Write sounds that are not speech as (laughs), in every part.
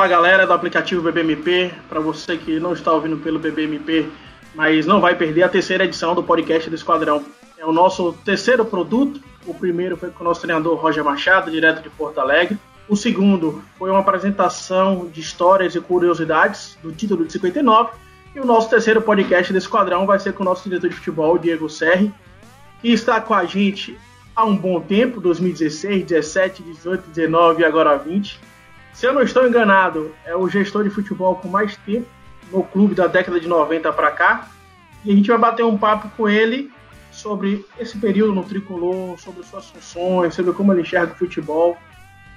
Fala galera do aplicativo BBMP, para você que não está ouvindo pelo BBMP, mas não vai perder a terceira edição do podcast do Esquadrão. É o nosso terceiro produto. O primeiro foi com o nosso treinador Roger Machado, direto de Porto Alegre. O segundo foi uma apresentação de histórias e curiosidades do título de 59. E o nosso terceiro podcast do Esquadrão vai ser com o nosso diretor de futebol, Diego Serri, que está com a gente há um bom tempo 2016, 17, 18, 19 e agora 20. Se eu não estou enganado, é o gestor de futebol com mais tempo no clube da década de 90 para cá. E a gente vai bater um papo com ele sobre esse período no tricolor, sobre suas funções, sobre como ele enxerga o futebol.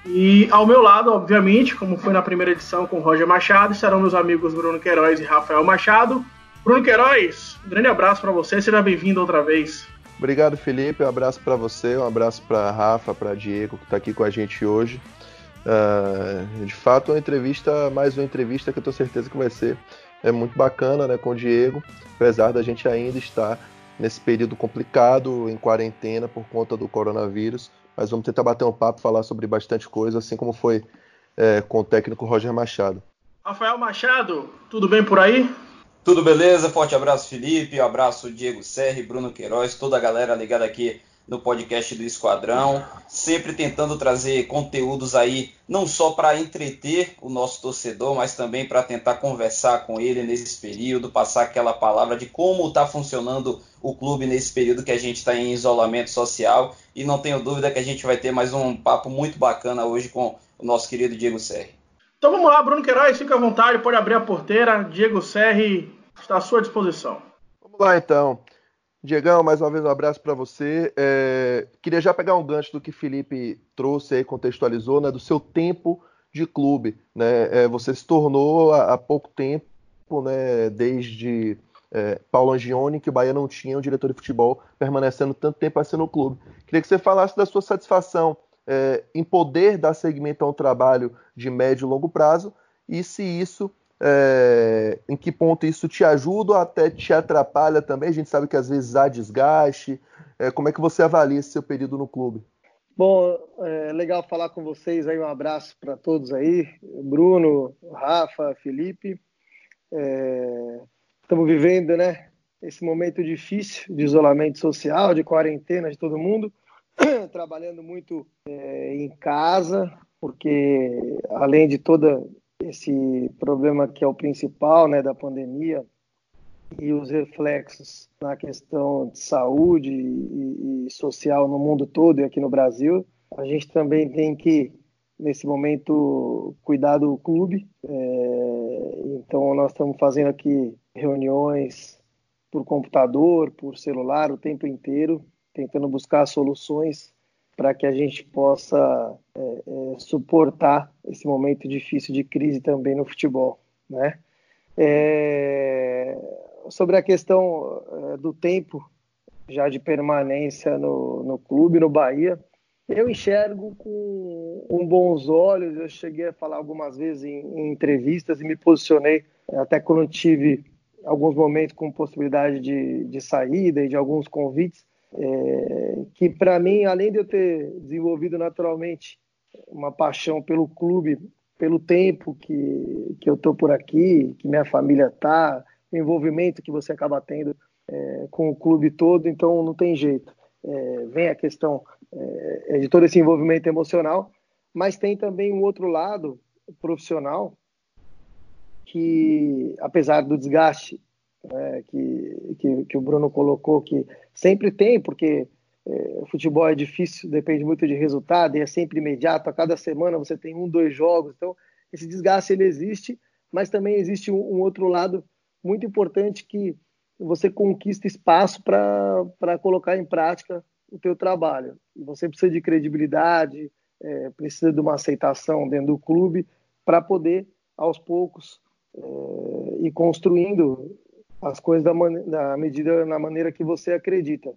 E ao meu lado, obviamente, como foi na primeira edição com o Roger Machado, estarão meus amigos Bruno Queiroz e Rafael Machado. Bruno Queiroz, um grande abraço para você, seja bem-vindo outra vez. Obrigado, Felipe. Um abraço para você, um abraço para Rafa, para Diego, que está aqui com a gente hoje. Uh, de fato, uma entrevista, mais uma entrevista que eu tenho certeza que vai ser é muito bacana né, com o Diego, apesar da gente ainda estar nesse período complicado, em quarentena por conta do coronavírus. Mas vamos tentar bater um papo, falar sobre bastante coisa, assim como foi é, com o técnico Roger Machado. Rafael Machado, tudo bem por aí? Tudo beleza? Forte abraço, Felipe. Abraço, Diego Serri, Bruno Queiroz, toda a galera ligada aqui no podcast do Esquadrão, sempre tentando trazer conteúdos aí, não só para entreter o nosso torcedor, mas também para tentar conversar com ele nesse período, passar aquela palavra de como está funcionando o clube nesse período que a gente está em isolamento social. E não tenho dúvida que a gente vai ter mais um papo muito bacana hoje com o nosso querido Diego Serri. Então vamos lá, Bruno Queiroz, fica à vontade, pode abrir a porteira. Diego Serri está à sua disposição. Vamos lá então. Diegão, mais uma vez um abraço para você. É, queria já pegar um gancho do que Felipe trouxe aí, contextualizou, né, do seu tempo de clube. Né? É, você se tornou há, há pouco tempo, né, desde é, Paulo Angione, que o Bahia não tinha um diretor de futebol permanecendo tanto tempo assim no clube. Queria que você falasse da sua satisfação é, em poder dar seguimento a um trabalho de médio e longo prazo e se isso é, em que ponto isso te ajuda ou até te atrapalha também? A gente sabe que às vezes há desgaste. É, como é que você avalia esse seu período no clube? Bom, é legal falar com vocês aí. Um abraço para todos aí, Bruno, Rafa, Felipe. É, estamos vivendo, né? Esse momento difícil de isolamento social, de quarentena de todo mundo, (clears throat) trabalhando muito é, em casa, porque além de toda esse problema que é o principal, né, da pandemia e os reflexos na questão de saúde e, e social no mundo todo e aqui no Brasil, a gente também tem que nesse momento cuidar do clube. É, então nós estamos fazendo aqui reuniões por computador, por celular o tempo inteiro, tentando buscar soluções para que a gente possa é, é, suportar esse momento difícil de crise também no futebol, né? É, sobre a questão é, do tempo já de permanência no, no clube, no Bahia, eu enxergo com, com bons olhos. Eu cheguei a falar algumas vezes em, em entrevistas e me posicionei até quando tive alguns momentos com possibilidade de, de saída e de alguns convites é, que para mim, além de eu ter desenvolvido naturalmente uma paixão pelo clube, pelo tempo que, que eu estou por aqui, que minha família está, o envolvimento que você acaba tendo é, com o clube todo, então não tem jeito. É, vem a questão é, de todo esse envolvimento emocional, mas tem também um outro lado profissional que, apesar do desgaste né, que, que, que, o Bruno colocou, que sempre tem, porque é, o futebol é difícil, depende muito de resultado, e é sempre imediato, a cada semana você tem um, dois jogos, então esse desgaste ele existe, mas também existe um, um outro lado muito importante que você conquista espaço para colocar em prática o teu trabalho. Você precisa de credibilidade, é, precisa de uma aceitação dentro do clube para poder, aos poucos, é, ir construindo as coisas da, da medida na maneira que você acredita.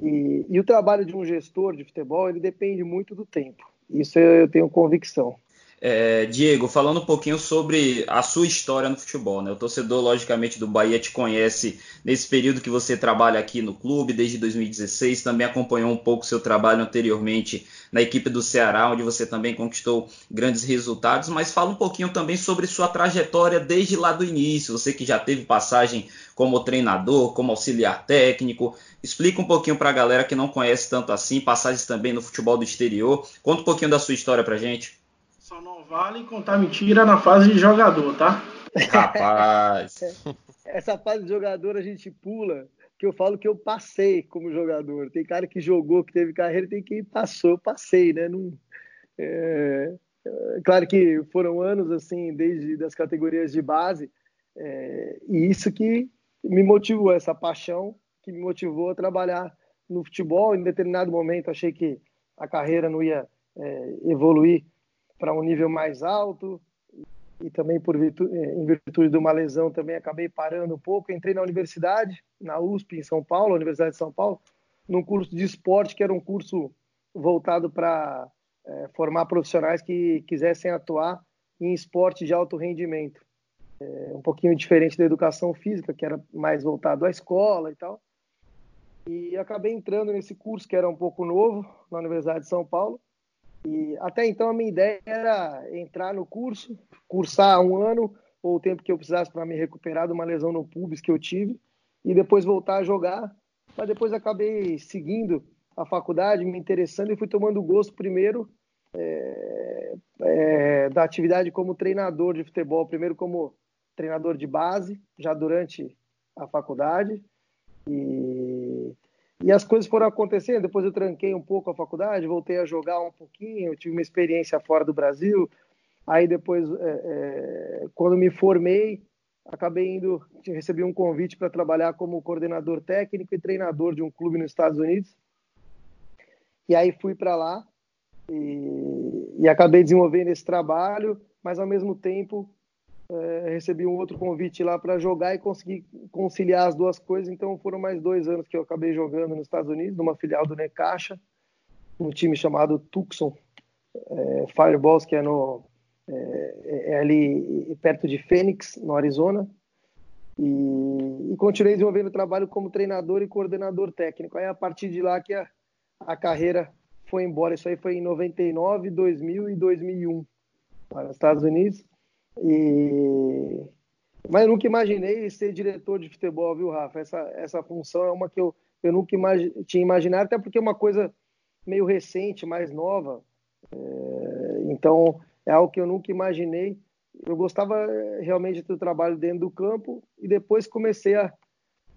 E, e, o trabalho de um gestor de futebol ele depende muito do tempo. Isso eu tenho convicção. É, Diego, falando um pouquinho sobre a sua história no futebol, né? O torcedor, logicamente, do Bahia te conhece nesse período que você trabalha aqui no clube, desde 2016, também acompanhou um pouco seu trabalho anteriormente na equipe do Ceará, onde você também conquistou grandes resultados, mas fala um pouquinho também sobre sua trajetória desde lá do início, você que já teve passagem como treinador, como auxiliar técnico, explica um pouquinho para a galera que não conhece tanto assim, passagens também no futebol do exterior, conta um pouquinho da sua história para gente. Só não vale contar mentira na fase de jogador, tá? Rapaz! (laughs) Essa fase de jogador a gente pula, que eu falo que eu passei como jogador. Tem cara que jogou, que teve carreira, tem quem passou, eu passei, né? Não, é, é, claro que foram anos assim, desde das categorias de base, é, e isso que me motivou, essa paixão que me motivou a trabalhar no futebol. Em determinado momento achei que a carreira não ia é, evoluir para um nível mais alto e também por virtude, é, em virtude de uma lesão também acabei parando um pouco. Entrei na universidade, na USP em São Paulo, Universidade de São Paulo, num curso de esporte que era um curso voltado para é, formar profissionais que quisessem atuar em esporte de alto rendimento. É, um pouquinho diferente da educação física, que era mais voltado à escola e tal. E acabei entrando nesse curso que era um pouco novo na Universidade de São Paulo e até então a minha ideia era entrar no curso, cursar um ano ou o tempo que eu precisasse para me recuperar de uma lesão no pubis que eu tive e depois voltar a jogar. Mas depois acabei seguindo a faculdade, me interessando e fui tomando gosto primeiro é, é, da atividade como treinador de futebol, primeiro como treinador de base, já durante a faculdade e e as coisas foram acontecendo. Depois eu tranquei um pouco a faculdade, voltei a jogar um pouquinho, tive uma experiência fora do Brasil. Aí depois, é, é, quando me formei, acabei indo, recebi um convite para trabalhar como coordenador técnico e treinador de um clube nos Estados Unidos. E aí fui para lá e, e acabei desenvolvendo esse trabalho, mas ao mesmo tempo é, recebi um outro convite lá para jogar e consegui conciliar as duas coisas. Então foram mais dois anos que eu acabei jogando nos Estados Unidos, numa filial do Necaxa, um time chamado Tucson é, Fireballs, que é, no, é, é, ali perto de Phoenix, no Arizona. E, e continuei desenvolvendo trabalho como treinador e coordenador técnico. Aí a partir de lá que a, a carreira foi embora. Isso aí foi em 99, 2000 e 2001 para os Estados Unidos. E... Mas eu nunca imaginei ser diretor de futebol, viu, Rafa? Essa, essa função é uma que eu, eu nunca tinha imaginado, até porque é uma coisa meio recente, mais nova. É... Então, é algo que eu nunca imaginei. Eu gostava é, realmente do trabalho dentro do campo e depois comecei a,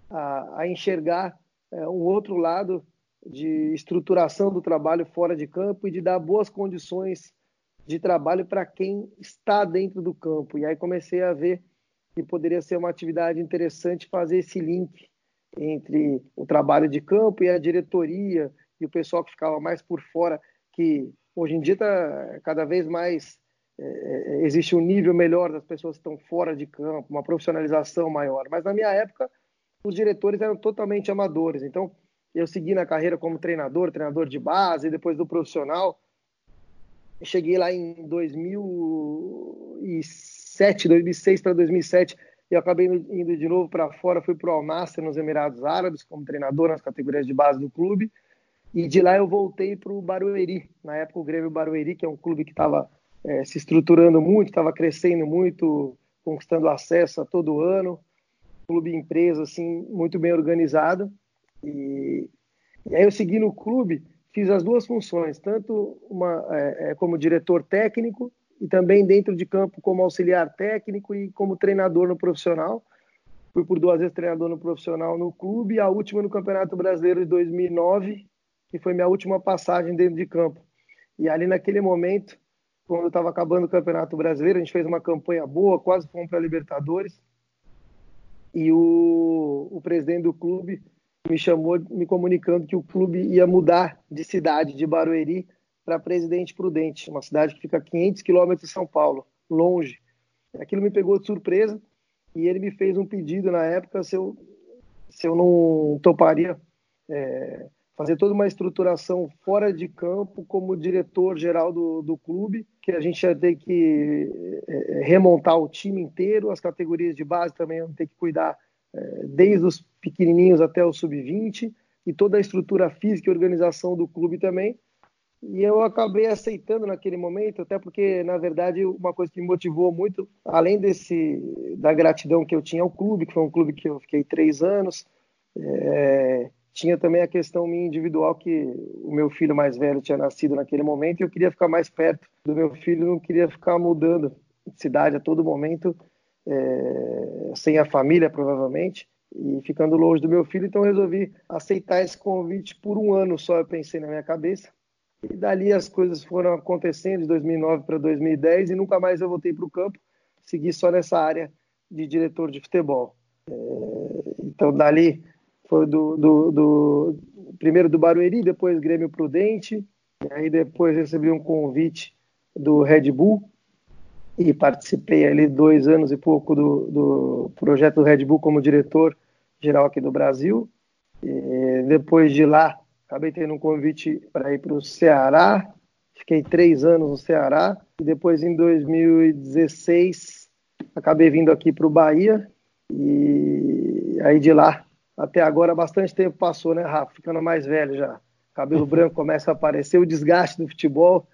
a, a enxergar é, um outro lado de estruturação do trabalho fora de campo e de dar boas condições de trabalho para quem está dentro do campo. E aí comecei a ver que poderia ser uma atividade interessante fazer esse link entre o trabalho de campo e a diretoria e o pessoal que ficava mais por fora, que hoje em dia está cada vez mais é, é, existe um nível melhor das pessoas que estão fora de campo, uma profissionalização maior. Mas na minha época, os diretores eram totalmente amadores. Então, eu segui na carreira como treinador, treinador de base, depois do profissional, cheguei lá em 2007, 2006 para 2007, e acabei indo de novo para fora, fui para o Al Nassr nos Emirados Árabes como treinador nas categorias de base do clube, e de lá eu voltei para o Barueri, na época o Grêmio Barueri, que é um clube que estava é, se estruturando muito, estava crescendo muito, conquistando acesso a todo ano, clube empresa assim muito bem organizado, e, e aí eu segui no clube fiz as duas funções, tanto uma, é, é, como diretor técnico e também dentro de campo como auxiliar técnico e como treinador no profissional. Fui por duas vezes treinador no profissional no clube, a última no Campeonato Brasileiro de 2009, que foi minha última passagem dentro de campo. E ali naquele momento, quando estava acabando o Campeonato Brasileiro, a gente fez uma campanha boa, quase fomos para a Libertadores. E o, o presidente do clube me chamou me comunicando que o clube ia mudar de cidade, de Barueri para Presidente Prudente, uma cidade que fica a 500 quilômetros de São Paulo, longe. Aquilo me pegou de surpresa e ele me fez um pedido na época se eu, se eu não toparia é, fazer toda uma estruturação fora de campo como diretor geral do, do clube, que a gente ia ter que é, remontar o time inteiro, as categorias de base também iam ter que cuidar desde os pequenininhos até o sub-20 e toda a estrutura física e organização do clube também. E eu acabei aceitando naquele momento, até porque, na verdade, uma coisa que me motivou muito, além desse da gratidão que eu tinha ao clube, que foi um clube que eu fiquei três anos, é, tinha também a questão minha individual, que o meu filho mais velho tinha nascido naquele momento e eu queria ficar mais perto do meu filho, não queria ficar mudando de cidade a todo momento, é, sem a família, provavelmente e ficando longe do meu filho, então resolvi aceitar esse convite por um ano só, eu pensei na minha cabeça. E dali as coisas foram acontecendo de 2009 para 2010 e nunca mais eu voltei para o campo, segui só nessa área de diretor de futebol. É, então dali foi do, do, do, primeiro do Barueri, depois Grêmio Prudente, aí depois recebi um convite do Red Bull e participei ali dois anos e pouco do, do projeto do Red Bull como diretor geral aqui do Brasil. E depois de lá acabei tendo um convite para ir para o Ceará, fiquei três anos no Ceará, e depois em 2016 acabei vindo aqui para o Bahia, e aí de lá até agora bastante tempo passou, né, Rafa? Ficando mais velho já. Cabelo (laughs) branco começa a aparecer, o desgaste do futebol,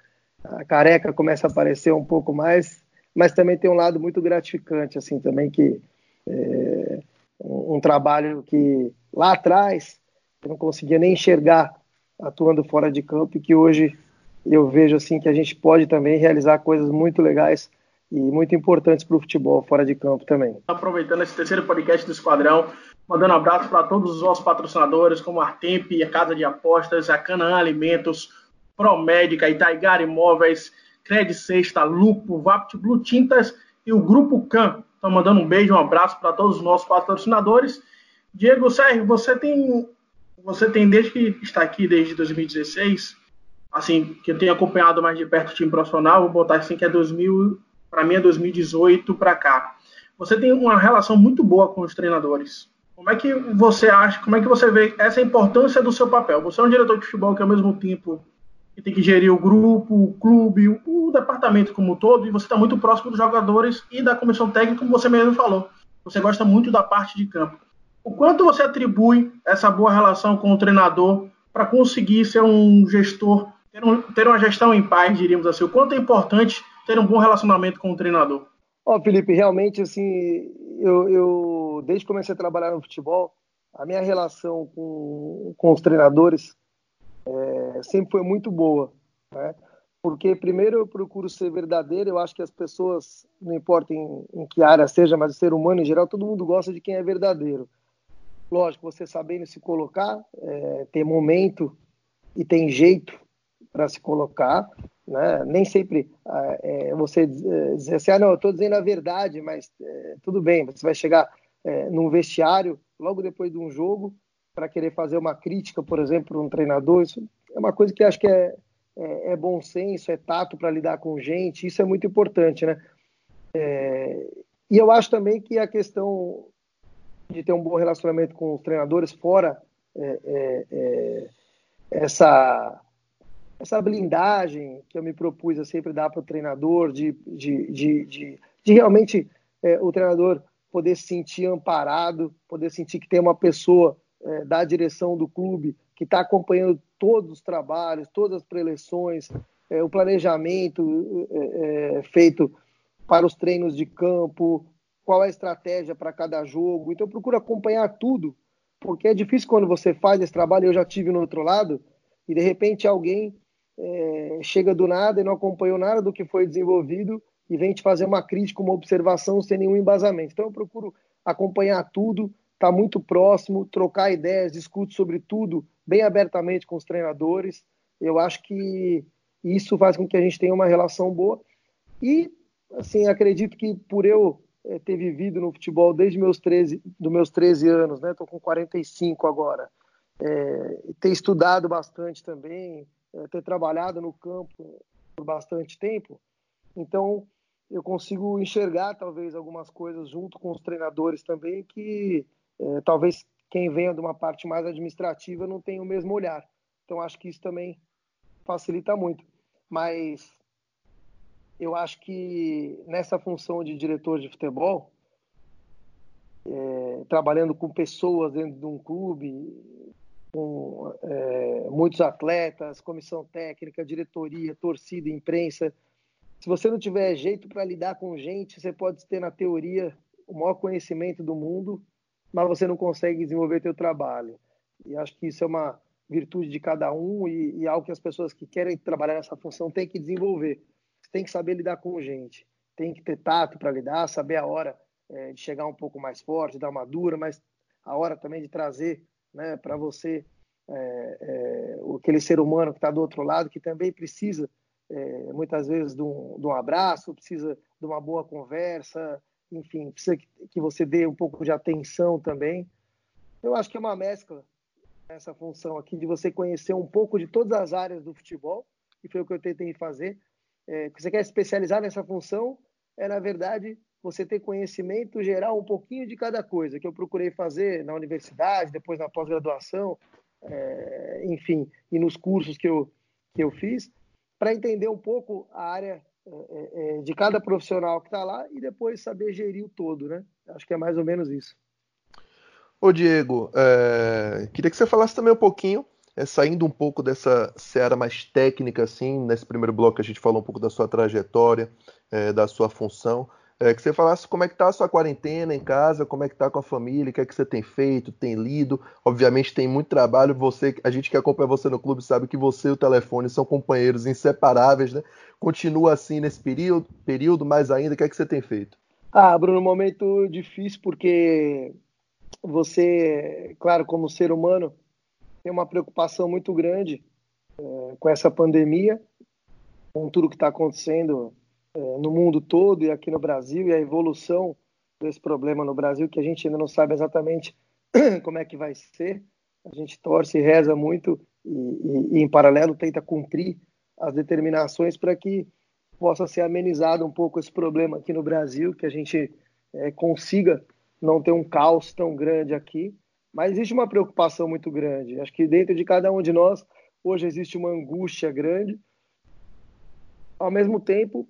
a careca começa a aparecer um pouco mais, mas também tem um lado muito gratificante, assim, também que é, um, trabalho que lá atrás eu não conseguia nem enxergar atuando fora de campo e que hoje eu vejo assim que a gente pode também realizar coisas muito legais e muito importantes para o futebol fora de campo também. Aproveitando esse terceiro podcast do Esquadrão, mandando um abraço para todos os nossos patrocinadores, como a Artemp, a Casa de Apostas, a Canaã Alimentos, Promédica, Itaigar Imóveis, Cred Sexta, Lupo, Vapt Blue Tintas e o Grupo Can. Então, mandando um beijo, um abraço para todos os nossos patrocinadores. Diego Sérgio, você tem você tem desde que está aqui desde 2016, assim, que eu tenho acompanhado mais de perto o time profissional, vou botar assim que é 2000, para mim é 2018 para cá. Você tem uma relação muito boa com os treinadores. Como é que você acha, como é que você vê essa importância do seu papel? Você é um diretor de futebol que ao mesmo tempo que tem que gerir o grupo, o clube, o, o departamento como um todo, e você está muito próximo dos jogadores e da comissão técnica, como você mesmo falou. Você gosta muito da parte de campo. O quanto você atribui essa boa relação com o treinador para conseguir ser um gestor, ter, um, ter, uma gestão em paz, diríamos assim? O quanto é importante ter um bom relacionamento com o treinador? Ó, oh, Felipe, realmente, assim, eu, eu, desde que comecei a trabalhar no futebol, a minha relação com, com os treinadores é, sempre foi muito boa, né? Porque, primeiro, eu procuro ser verdadeiro. Eu acho que as pessoas, não importa em, em que área seja, mas o ser humano em geral, todo mundo gosta de quem é verdadeiro. Lógico, você sabendo se colocar, é, tem momento e tem jeito para se colocar, né? Nem sempre é, você é, dizer assim, ah, não, eu estou dizendo a verdade, mas é, tudo bem, você vai chegar é, num vestiário logo depois de um jogo para querer fazer uma crítica, por exemplo, um treinador, isso é uma coisa que acho que é, é, é bom senso, é tato para lidar com gente, isso é muito importante, né? É, e eu acho também que a questão de ter um bom relacionamento com os treinadores, fora é, é, é, essa, essa blindagem que eu me propus a sempre dar para o treinador, de, de, de, de, realmente o treinador poder se sentir amparado, poder sentir que tem uma pessoa é, da direção do clube que está acompanhando todos os trabalhos, todas as preleções, é, o planejamento feito para os treinos de campo, qual é a estratégia para cada jogo. Então, eu procuro acompanhar tudo, porque é difícil quando você faz esse trabalho. Eu já tive no outro lado, e de repente alguém é, chega do nada e não acompanhou nada do que foi desenvolvido e vem te fazer uma crítica, uma observação sem nenhum embasamento. Então, eu procuro acompanhar tudo, estar tá muito próximo, trocar ideias, discutir sobre tudo bem abertamente com os treinadores. Eu acho que isso faz com que a gente tenha uma relação boa. E, assim, acredito que por eu é, ter vivido no futebol desde meus 13, dos meus 13 anos, né? Estou com 45 agora. É, ter estudado bastante também, é, ter trabalhado no campo por bastante tempo. Então, eu consigo enxergar talvez algumas coisas junto com os treinadores também que é, talvez quem venha de uma parte mais administrativa não tenha o mesmo olhar. Então acho que isso também facilita muito. Mas eu acho que nessa função de diretor de futebol, é, trabalhando com pessoas dentro de um clube, com é, muitos atletas, comissão técnica, diretoria, torcida, imprensa. Se você não tiver jeito para lidar com gente, você pode ter na teoria o maior conhecimento do mundo, mas você não consegue desenvolver seu trabalho. E acho que isso é uma virtude de cada um e, e algo que as pessoas que querem trabalhar nessa função têm que desenvolver. Você tem que saber lidar com gente, tem que ter tato para lidar, saber a hora é, de chegar um pouco mais forte, dar uma dura, mas a hora também de trazer né, para você é, é, aquele ser humano que está do outro lado, que também precisa é, muitas vezes de um, de um, abraço, precisa de uma boa conversa, enfim, precisa que, você dê um pouco de atenção também. Eu acho que é uma mescla essa função aqui de você conhecer um pouco de todas as áreas do futebol, que foi o que eu tentei fazer. É, você quer especializar nessa função, é na verdade você ter conhecimento geral um pouquinho de cada coisa, que eu procurei fazer na universidade, depois na pós-graduação, é, enfim, e nos cursos que eu, que eu fiz, para entender um pouco a área é, é, é de cada profissional que está lá e depois saber gerir o todo, né? Acho que é mais ou menos isso. Ô Diego, é, queria que você falasse também um pouquinho, é, saindo um pouco dessa seara mais técnica, assim, nesse primeiro bloco a gente falou um pouco da sua trajetória, é, da sua função, é, que você falasse como é que tá a sua quarentena em casa, como é que tá com a família, o que é que você tem feito, tem lido. Obviamente tem muito trabalho. Você, a gente que acompanha você no clube sabe que você e o telefone são companheiros inseparáveis, né? Continua assim nesse período, período mais ainda, o que é que você tem feito? Ah, Bruno, um momento difícil porque você, claro, como ser humano, tem uma preocupação muito grande é, com essa pandemia, com tudo que está acontecendo no mundo todo e aqui no Brasil e a evolução desse problema no Brasil que a gente ainda não sabe exatamente (clears throat) como é que vai ser. A gente torce e reza muito e, e, e em paralelo tenta cumprir as determinações para que possa ser amenizado um pouco esse problema aqui no Brasil, que a gente é, consiga não ter um caos tão grande aqui. Mas existe uma preocupação muito grande. Acho que dentro de cada um de nós hoje existe uma angústia grande. Ao mesmo tempo,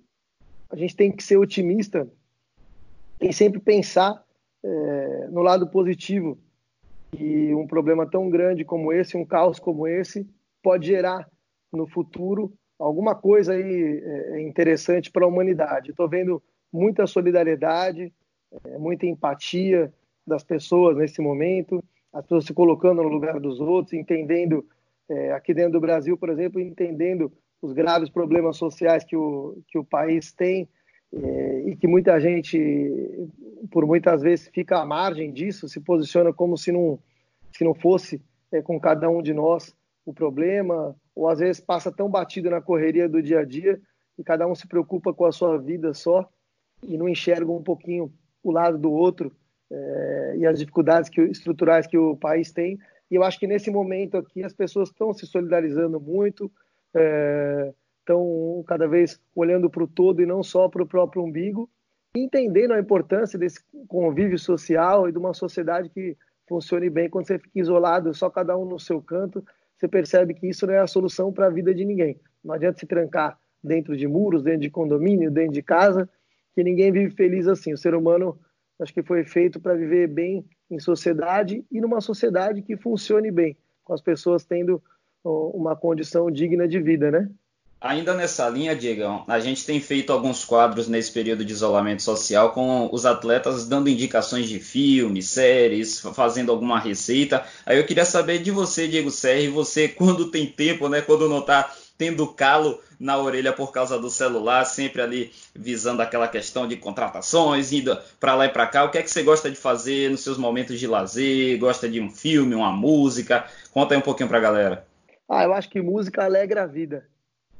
a gente tem que ser otimista e sempre pensar é, no lado positivo que um problema tão grande como esse, um caos como esse, pode gerar no futuro alguma coisa aí é, interessante para a humanidade. Estou vendo muita solidariedade, é, muita empatia das pessoas nesse momento, as pessoas se colocando no lugar dos outros, entendendo é, aqui dentro do Brasil, por exemplo, entendendo os graves problemas sociais que o, que o país tem é, e que muita gente, por muitas vezes, fica à margem disso, se posiciona como se não, se não fosse é, com cada um de nós o problema, ou às vezes passa tão batido na correria do dia a dia e cada um se preocupa com a sua vida só e não enxerga um pouquinho o lado do outro é, e as dificuldades que, estruturais que o país tem. E eu acho que nesse momento aqui as pessoas estão se solidarizando muito, estão é, cada vez olhando para o todo e não só para o próprio umbigo, entendendo a importância desse convívio social e de uma sociedade que funcione bem. Quando você fica isolado, só cada um no seu canto, você percebe que isso não é a solução para a vida de ninguém. Não adianta se trancar dentro de muros, dentro de condomínio, dentro de casa, que ninguém vive feliz assim. O ser humano acho que foi feito para viver bem em sociedade e numa sociedade que funcione bem, com as pessoas tendo uma condição digna de vida, né? Ainda nessa linha, Diegão, a gente tem feito alguns quadros nesse período de isolamento social com os atletas dando indicações de filmes, séries, fazendo alguma receita. Aí eu queria saber de você, Diego Serri, você quando tem tempo, né, quando não está tendo calo na orelha por causa do celular, sempre ali visando aquela questão de contratações, indo para lá e para cá. O que é que você gosta de fazer nos seus momentos de lazer? Gosta de um filme, uma música? Conta aí um pouquinho para a galera. Ah, eu acho que música alegra a vida.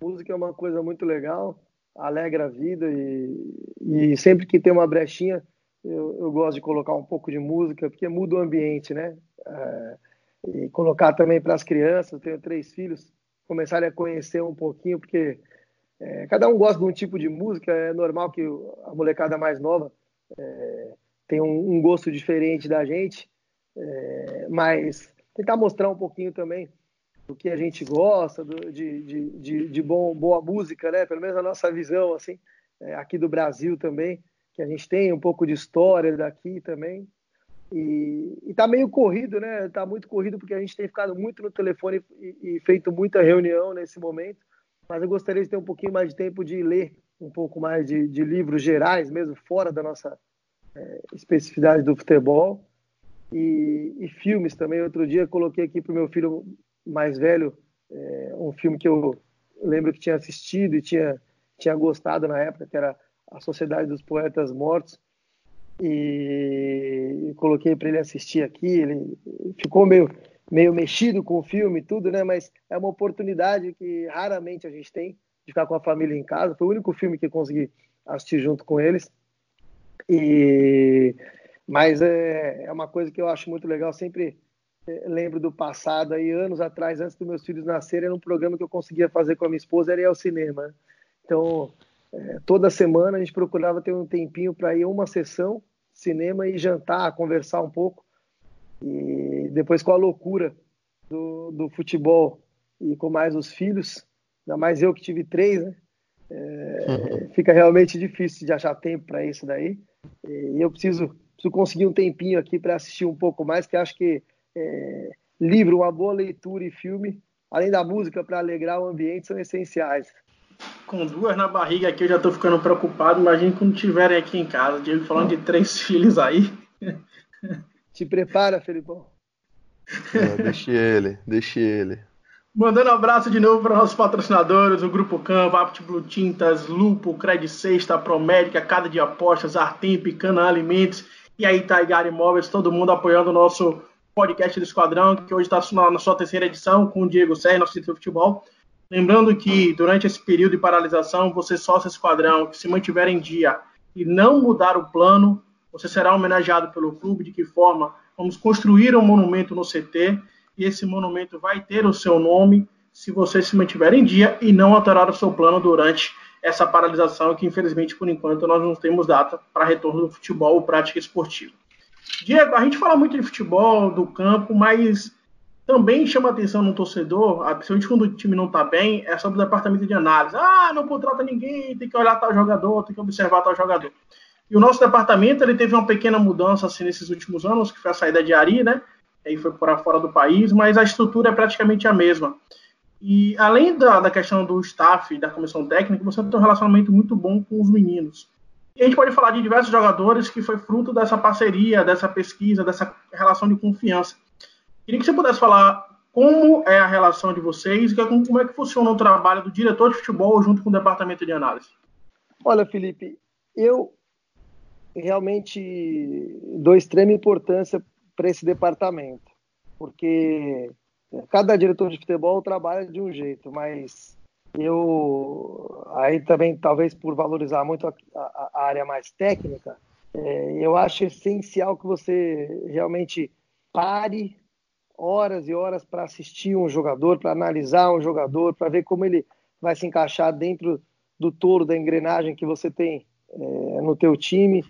Música é uma coisa muito legal, alegra a vida e, e sempre que tem uma brechinha, eu, eu, gosto de colocar um pouco de música, porque muda o ambiente, né? É, e colocar também para as crianças, eu tenho três filhos, começarem a conhecer um pouquinho, porque é, cada um gosta de um tipo de música, é normal que a molecada mais nova é, tenha um, um, gosto diferente da gente, é, mas tentar mostrar um pouquinho também do que a gente gosta, do, de, de, de, de bom, boa música, né? Pelo menos a nossa visão, assim, é, aqui do Brasil também, que a gente tem um pouco de história daqui também. E, e tá meio corrido, né? Tá muito corrido porque a gente tem ficado muito no telefone e, e feito muita reunião nesse momento. Mas eu gostaria de ter um pouquinho mais de tempo de ler um pouco mais de, de livros gerais, mesmo fora da nossa é, especificidade do futebol. E, e, filmes também. Outro dia coloquei aqui para o meu filho mais velho é, um filme que eu lembro que tinha assistido e tinha, tinha gostado na época, que era A Sociedade dos Poetas Mortos. E, coloquei para ele assistir aqui. Ele ficou meio, meio mexido com o filme e tudo, né? Mas é uma oportunidade que raramente a gente tem de ficar com a família em casa. Foi o único filme que consegui assistir junto com eles. E mas é, é uma coisa que eu acho muito legal. Sempre lembro do passado, aí anos atrás, antes dos meus filhos nascerem, era um programa que eu conseguia fazer com a minha esposa, era ir ao cinema. Né? Então, é, toda semana a gente procurava ter um tempinho para ir a uma sessão, cinema e jantar, conversar um pouco. E depois com a loucura do, do futebol e com mais os filhos, ainda mais eu que tive três, né? É, uhum. Fica realmente difícil de achar tempo para isso daí. E eu preciso preciso conseguir um tempinho aqui para assistir um pouco mais, que acho que é, livro, uma boa leitura e filme, além da música para alegrar o ambiente, são essenciais. Com duas na barriga aqui eu já estou ficando preocupado. Imagina quando tiverem aqui em casa. Diego falando de três (laughs) filhos aí. Te prepara, Felipão. É, deixe ele, deixe ele. Mandando um abraço de novo para nossos patrocinadores, o Grupo Campo, Apt Blue Tintas, Lupo, Cred Sexta, Promédica, Cada de Apostas, Artemp, Cana Alimentos e aí, Taigar Imóveis, todo mundo apoiando o nosso podcast do Esquadrão, que hoje está na sua terceira edição com o Diego Serra, nosso título de futebol. Lembrando que durante esse período de paralisação, você sócio Esquadrão, que se mantiver em dia e não mudar o plano, você será homenageado pelo clube. De que forma? Vamos construir um monumento no CT e esse monumento vai ter o seu nome se você se mantiver em dia e não alterar o seu plano durante essa paralisação que, infelizmente, por enquanto, nós não temos data para retorno do futebol ou prática esportiva. Diego, a gente fala muito de futebol, do campo, mas também chama atenção no torcedor, principalmente quando o time não está bem, é sobre o departamento de análise. Ah, não contrata ninguém, tem que olhar tal jogador, tem que observar tal jogador. E o nosso departamento ele teve uma pequena mudança assim, nesses últimos anos, que foi a saída de Ari, né? Aí foi para fora do país, mas a estrutura é praticamente a mesma. E além da, da questão do staff da comissão técnica, você tem um relacionamento muito bom com os meninos. E a gente pode falar de diversos jogadores que foi fruto dessa parceria, dessa pesquisa, dessa relação de confiança. Queria que você pudesse falar como é a relação de vocês e como é que funciona o trabalho do diretor de futebol junto com o departamento de análise. Olha, Felipe, eu realmente dou extrema importância para esse departamento, porque Cada diretor de futebol trabalha de um jeito, mas eu aí também talvez por valorizar muito a, a, a área mais técnica, é, eu acho essencial que você realmente pare horas e horas para assistir um jogador, para analisar um jogador, para ver como ele vai se encaixar dentro do touro da engrenagem que você tem é, no teu time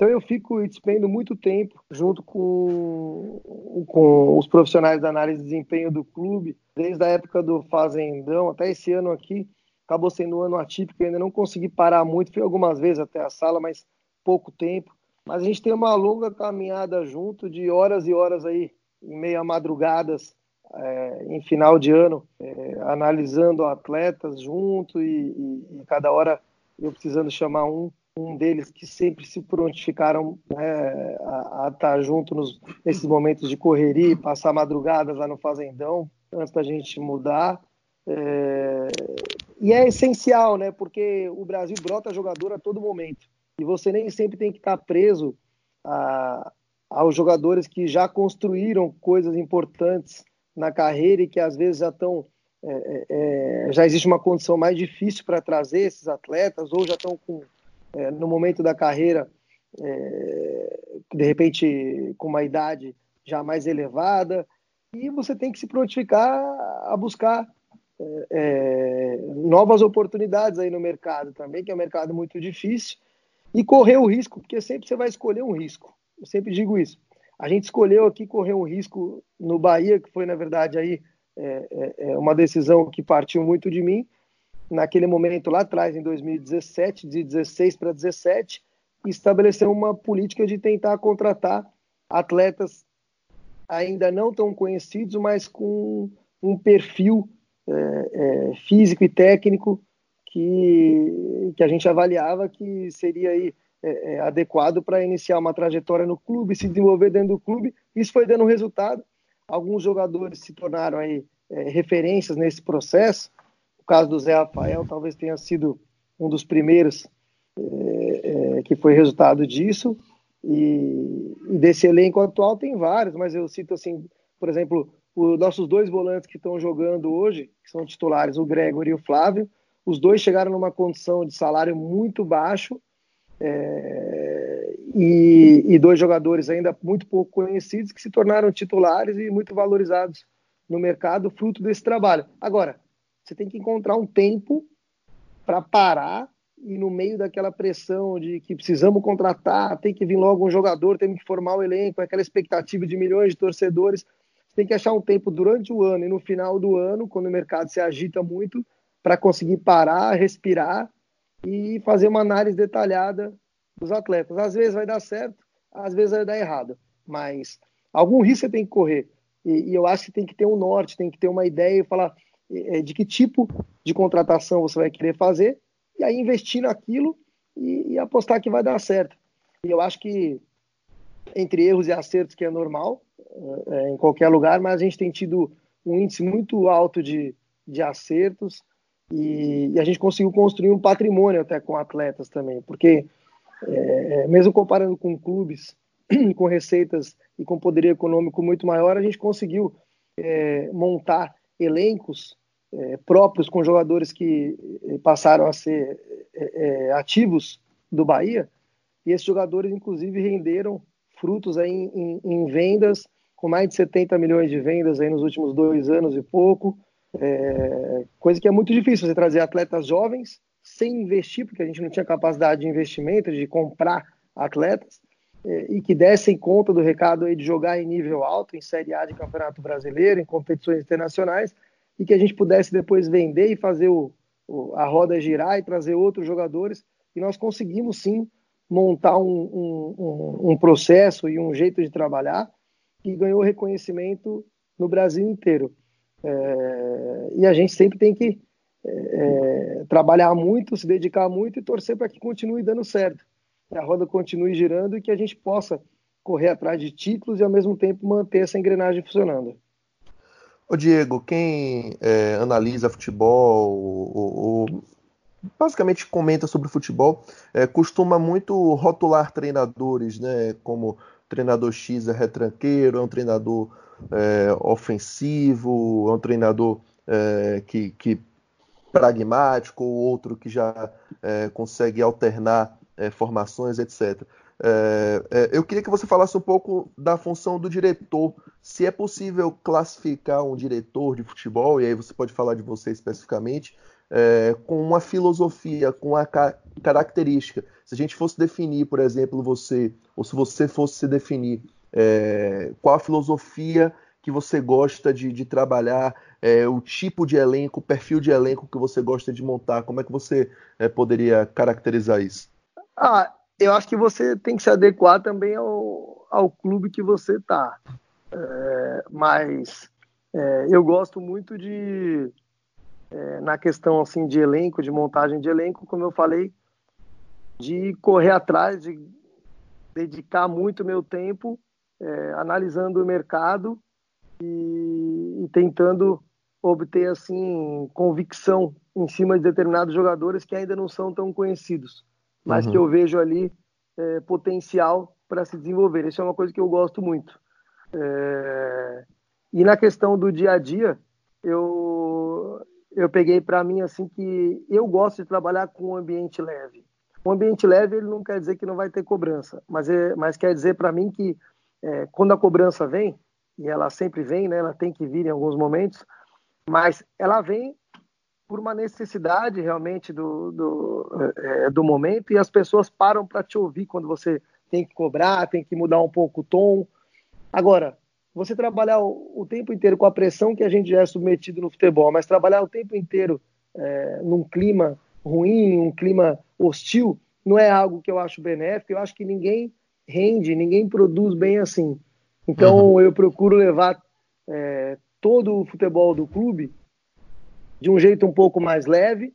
então eu fico despendo muito tempo junto com, com os profissionais da análise de desempenho do clube, desde a época do Fazendão até esse ano aqui. Acabou sendo um ano atípico, eu ainda não consegui parar muito, fui algumas vezes até a sala, mas pouco tempo. Mas a gente tem uma longa caminhada junto de horas e horas aí, em meio a madrugadas, é, em final de ano, é, analisando atletas junto e, e, e cada hora eu precisando chamar um um deles que sempre se prontificaram né, a, estar junto nos, nesses momentos de correria, passar madrugadas lá no Fazendão, antes da gente mudar. É, e é essencial, né? Porque o Brasil brota jogador a todo momento. E você nem sempre tem que estar preso a, aos jogadores que já construíram coisas importantes na carreira e que às vezes já estão. É, é, é já existe uma condição mais difícil para trazer esses atletas, ou já estão com é, no momento da carreira, é, de repente com uma idade já mais elevada, e você tem que se prontificar a buscar é, é, novas oportunidades aí no mercado também, que é um mercado muito difícil, e correr o risco, porque sempre você vai escolher um risco. Eu sempre digo isso. A gente escolheu aqui correr um risco no Bahia, que foi, na verdade, aí é, é, é uma decisão que partiu muito de mim, naquele momento lá atrás, em 2017, de 16 para 17, estabeleceu uma política de tentar contratar atletas ainda não tão conhecidos, mas com um perfil é, é, físico e técnico que, que a gente avaliava que seria aí, é, é adequado para iniciar uma trajetória no clube, se desenvolver dentro do clube. Isso foi dando resultado. Alguns jogadores se tornaram aí é, referências nesse processo. Caso do Zé Rafael talvez tenha sido um dos primeiros é, que foi resultado disso. E, e, desse elenco atual tem vários, mas eu cito assim, por exemplo, os nossos dois volantes que estão jogando hoje, que são titulares, o Gregor e o Flávio, os dois chegaram numa condição de salário muito baixo é, e, e, dois jogadores ainda muito pouco conhecidos que se tornaram titulares e muito valorizados no mercado, fruto desse trabalho. Agora, você tem que encontrar um tempo para parar e no meio daquela pressão de que precisamos contratar, tem que vir logo um jogador, temos que formar o elenco, aquela expectativa de milhões de torcedores, você tem que achar um tempo durante o ano e no final do ano, quando o mercado se agita muito, para conseguir parar, respirar e fazer uma análise detalhada dos atletas. Às vezes vai dar certo, às vezes vai dar errado, mas algum risco você tem que correr. E, e eu acho que tem que ter um norte, tem que ter uma ideia e falar de que tipo de contratação você vai querer fazer e aí investir naquilo e, e apostar que vai dar certo. E eu acho que entre erros e acertos, que é normal é, é, em qualquer lugar, mas a gente tem tido um índice muito alto de, de acertos e, e a gente conseguiu construir um patrimônio até com atletas também, porque é, mesmo comparando com clubes (clears throat) com receitas e com poderio econômico muito maior, a gente conseguiu é, montar elencos é, próprios com jogadores que é, passaram a ser é, ativos do Bahia, e esses jogadores, inclusive, renderam frutos aí em, em, em, vendas, com mais de 70 milhões de vendas aí nos últimos dois anos e pouco, é, coisa que é muito difícil você trazer atletas jovens sem investir, porque a gente não tinha capacidade de investimento, de comprar atletas, e que dessem conta do recado aí de jogar em nível alto, em Série A de Campeonato Brasileiro, em competições internacionais, e que a gente pudesse depois vender e fazer o, o, a roda girar e trazer outros jogadores. E nós conseguimos sim montar um, um, um, processo e um jeito de trabalhar que ganhou reconhecimento no Brasil inteiro. É, e a gente sempre tem que é, é trabalhar muito, se dedicar muito e torcer para que continue dando certo, que a roda continue girando e que a gente possa correr atrás de títulos e ao mesmo tempo manter essa engrenagem funcionando. Ô Diego, quem é, analisa futebol ou, ou, basicamente comenta sobre futebol é, costuma muito rotular treinadores, né? Como treinador X é retranqueiro, é um treinador é, ofensivo, é um treinador é, que, que pragmático, ou outro que já é, consegue alternar é, formações, etc. É, é, eu queria que você falasse um pouco da função do diretor. Se é possível classificar um diretor de futebol, e aí você pode falar de você especificamente, é, com uma filosofia, com uma ca característica. Se a gente fosse definir, por exemplo, você, ou se você fosse se definir é, qual a filosofia que você gosta de, de trabalhar, é, o tipo de elenco, o perfil de elenco que você gosta de montar, como é que você é, poderia caracterizar isso? Ah, eu acho que você tem que se adequar também ao, ao clube que você está. É, mas é, eu gosto muito de, é, na questão assim de elenco, de montagem de elenco, como eu falei, de correr atrás, de dedicar muito meu tempo é, analisando o mercado e, e tentando obter assim convicção em cima de determinados jogadores que ainda não são tão conhecidos mas uhum. que eu vejo ali é, potencial para se desenvolver. Isso é uma coisa que eu gosto muito. É... E na questão do dia a dia, eu, eu peguei para mim assim que eu gosto de trabalhar com um ambiente leve. Um ambiente leve ele não quer dizer que não vai ter cobrança, mas, é, mas quer dizer para mim que é, quando a cobrança vem, e ela sempre vem, né, ela tem que vir em alguns momentos, mas ela vem por uma necessidade realmente do, do, é, do momento e as pessoas param para te ouvir quando você tem que cobrar, tem que mudar um pouco o tom. Agora, você trabalhar o, o, tempo inteiro com a pressão que a gente já é submetido no futebol, mas trabalhar o tempo inteiro é, num clima ruim, um clima hostil, não é algo que eu acho benéfico. Eu acho que ninguém rende, ninguém produz bem assim. Então uhum. eu procuro levar é, todo o futebol do clube de um jeito um pouco mais leve,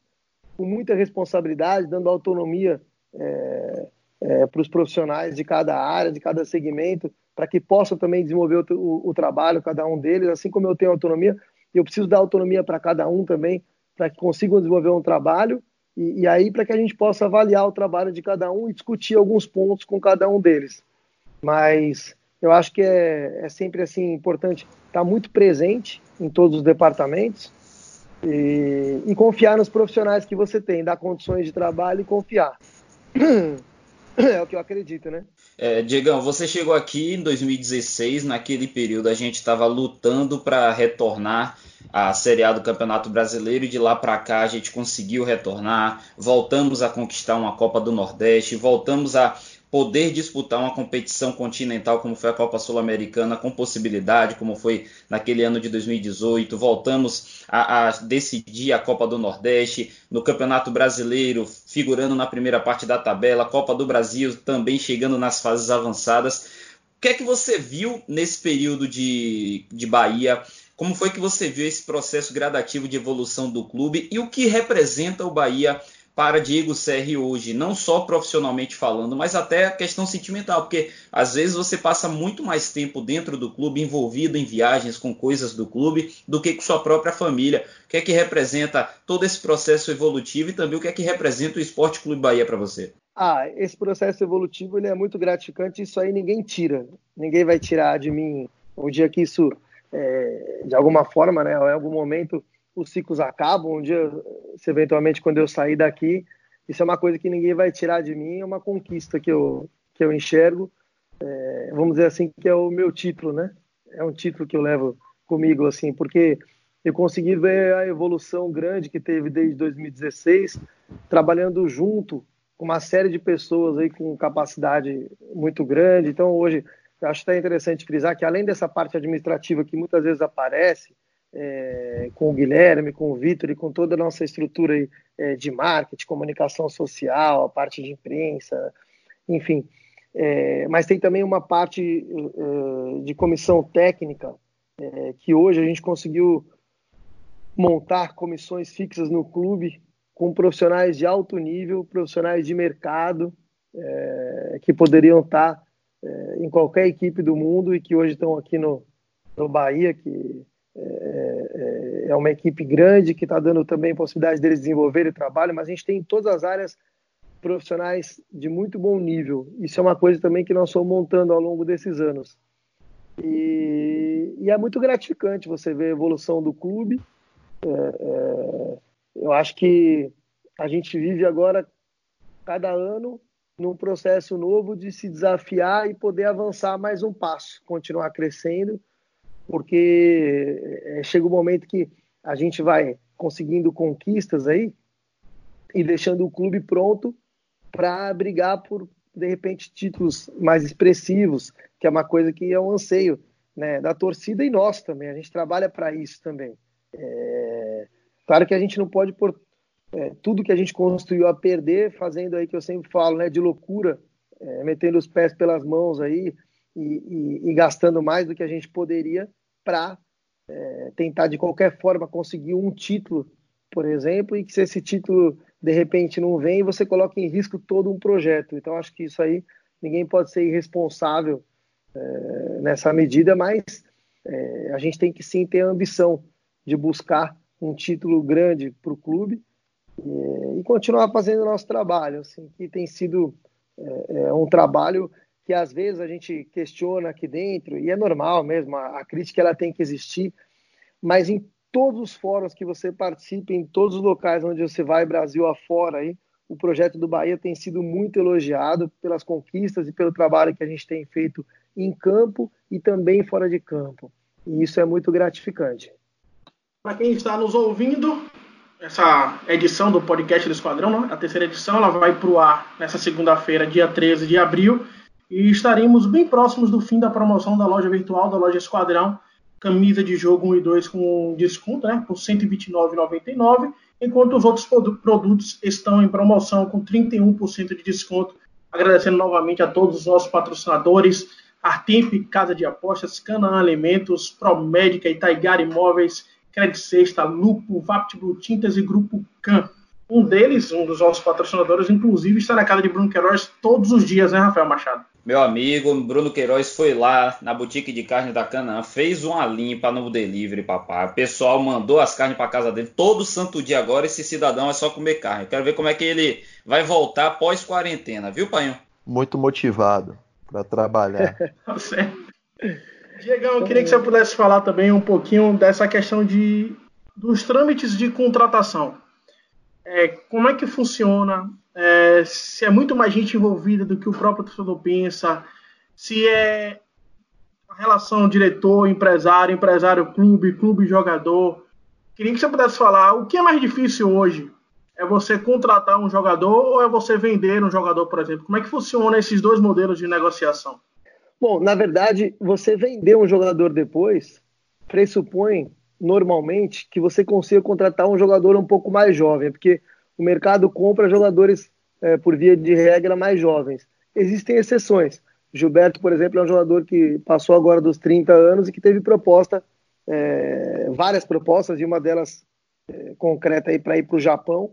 com muita responsabilidade, dando autonomia é, é, para os profissionais de cada área, de cada segmento, para que possam também desenvolver o, o, o, trabalho, cada um deles, assim como eu tenho autonomia, eu preciso dar autonomia para cada um também, para que consigam desenvolver um trabalho, e, e aí para que a gente possa avaliar o trabalho de cada um e discutir alguns pontos com cada um deles. Mas eu acho que é, é sempre assim importante estar muito presente em todos os departamentos e, e confiar nos profissionais que você tem, dar condições de trabalho e confiar. É o que eu acredito, né? É, Diegão, você chegou aqui em 2016, naquele período a gente estava lutando para retornar à Série A do Campeonato Brasileiro e de lá para cá a gente conseguiu retornar, voltamos a conquistar uma Copa do Nordeste, voltamos a poder disputar uma competição continental como foi a Copa Sul-Americana com possibilidade, como foi naquele ano de 2018. Voltamos a, a, decidir a Copa do Nordeste, no Campeonato Brasileiro, figurando na primeira parte da tabela, Copa do Brasil também chegando nas fases avançadas. O que é que você viu nesse período de, de Bahia? Como foi que você viu esse processo gradativo de evolução do clube e o que representa o Bahia para Diego Serri hoje, não só profissionalmente falando, mas até a questão sentimental, porque às vezes você passa muito mais tempo dentro do clube, envolvido em viagens com coisas do clube, do que com sua própria família. O que é que representa todo esse processo evolutivo e também o que é que representa o Esporte Clube Bahia para você? Ah, esse processo evolutivo ele é muito gratificante, isso aí ninguém tira, ninguém vai tirar de mim o dia que isso, é, de alguma forma, né, em algum momento os ciclos acabam. Um dia, se eventualmente, quando eu sair daqui, isso é uma coisa que ninguém vai tirar de mim, é uma conquista que eu, que eu enxergo. É, vamos dizer assim, que é o meu título, né? É um título que eu levo comigo, assim, porque eu consegui ver a evolução grande que teve desde 2016, trabalhando junto com uma série de pessoas aí com capacidade muito grande. Então, hoje, acho até interessante frisar que, além dessa parte administrativa que muitas vezes aparece, é, com o Guilherme, com o Vitor e com toda a nossa estrutura aí, é, de marketing, comunicação social, a parte de imprensa, enfim. É, mas tem também uma parte é, de comissão técnica, é, que hoje a gente conseguiu montar comissões fixas no clube com profissionais de alto nível, profissionais de mercado, é, que poderiam estar em qualquer equipe do mundo e que hoje estão aqui no, no Bahia, que é, é, é uma equipe grande que está dando também possibilidade deles desenvolverem trabalho, mas a gente tem em todas as áreas profissionais de muito bom nível. Isso é uma coisa também que nós fomos montando ao longo desses anos. E, e é muito gratificante você ver a evolução do clube. É, é, eu acho que a gente vive agora, cada ano, num processo novo de se desafiar e poder avançar mais um passo, continuar crescendo porque é, chega o um momento que a gente vai conseguindo conquistas aí e deixando o clube pronto para brigar por de repente títulos mais expressivos, que é uma coisa que é um anseio né, da torcida e nós também. A gente trabalha para isso também. É... Claro que a gente não pode pôr é, tudo que a gente construiu a perder, fazendo aí que eu sempre falo, né, de loucura, é, metendo os pés pelas mãos aí, e, e, e gastando mais do que a gente poderia para é, tentar de qualquer forma conseguir um título, por exemplo, e que se esse título de repente não vem, você coloca em risco todo um projeto. Então acho que isso aí ninguém pode ser irresponsável é, nessa medida, mas é, a gente tem que sim ter a ambição de buscar um título grande para o clube e, e, continuar fazendo o nosso trabalho, assim, que tem sido é, é um trabalho que às vezes a gente questiona aqui dentro, e é normal mesmo, a, a crítica ela tem que existir, mas em todos os fóruns que você participa, em todos os locais onde você vai, Brasil afora, aí, o projeto do Bahia tem sido muito elogiado pelas conquistas e pelo trabalho que a gente tem feito em campo e também fora de campo. E isso é muito gratificante. Para quem está nos ouvindo, essa edição do podcast do Esquadrão, né, a terceira edição, ela vai para o ar nessa segunda-feira, dia 13 de abril. E estaremos bem próximos do fim da promoção da loja virtual, da loja Esquadrão, camisa de jogo 1 e 2 com desconto, né, por R$ 129,99, enquanto os outros produtos estão em promoção com 31% de desconto. Agradecendo novamente a todos os nossos patrocinadores, Artemp Casa de Apostas, Canaã Alimentos, Promédica, Itaigar Imóveis, Credit Sexta, Lupo, VaptBlue Tintas e Grupo CAM. Um deles, um dos nossos patrocinadores, inclusive, está na casa de Bruno Queiroz todos os dias, né, Rafael Machado? Meu amigo Bruno Queiroz foi lá na boutique de carne da Canaã, fez uma limpa no delivery, papai. O pessoal mandou as carnes para casa dele todo santo dia agora. Esse cidadão é só comer carne. Quero ver como é que ele vai voltar pós quarentena, viu, Painho? Muito motivado para trabalhar. (laughs) Tá Diegão, eu queria que você pudesse falar também um pouquinho dessa questão de dos trâmites de contratação. É, como é que funciona? É, se é muito mais gente envolvida do que o próprio torcedor pensa, se é a relação diretor-empresário, empresário-clube, clube-jogador. Queria que você pudesse falar o que é mais difícil hoje? É você contratar um jogador ou é você vender um jogador, por exemplo? Como é que funciona esses dois modelos de negociação? Bom, na verdade, você vender um jogador depois pressupõe normalmente que você consiga contratar um jogador um pouco mais jovem, porque o mercado compra jogadores é, por via de regra mais jovens. Existem exceções. Gilberto, por exemplo, é um jogador que passou agora dos 30 anos e que teve proposta, é, várias propostas, e uma delas é, concreta aí para ir para o Japão,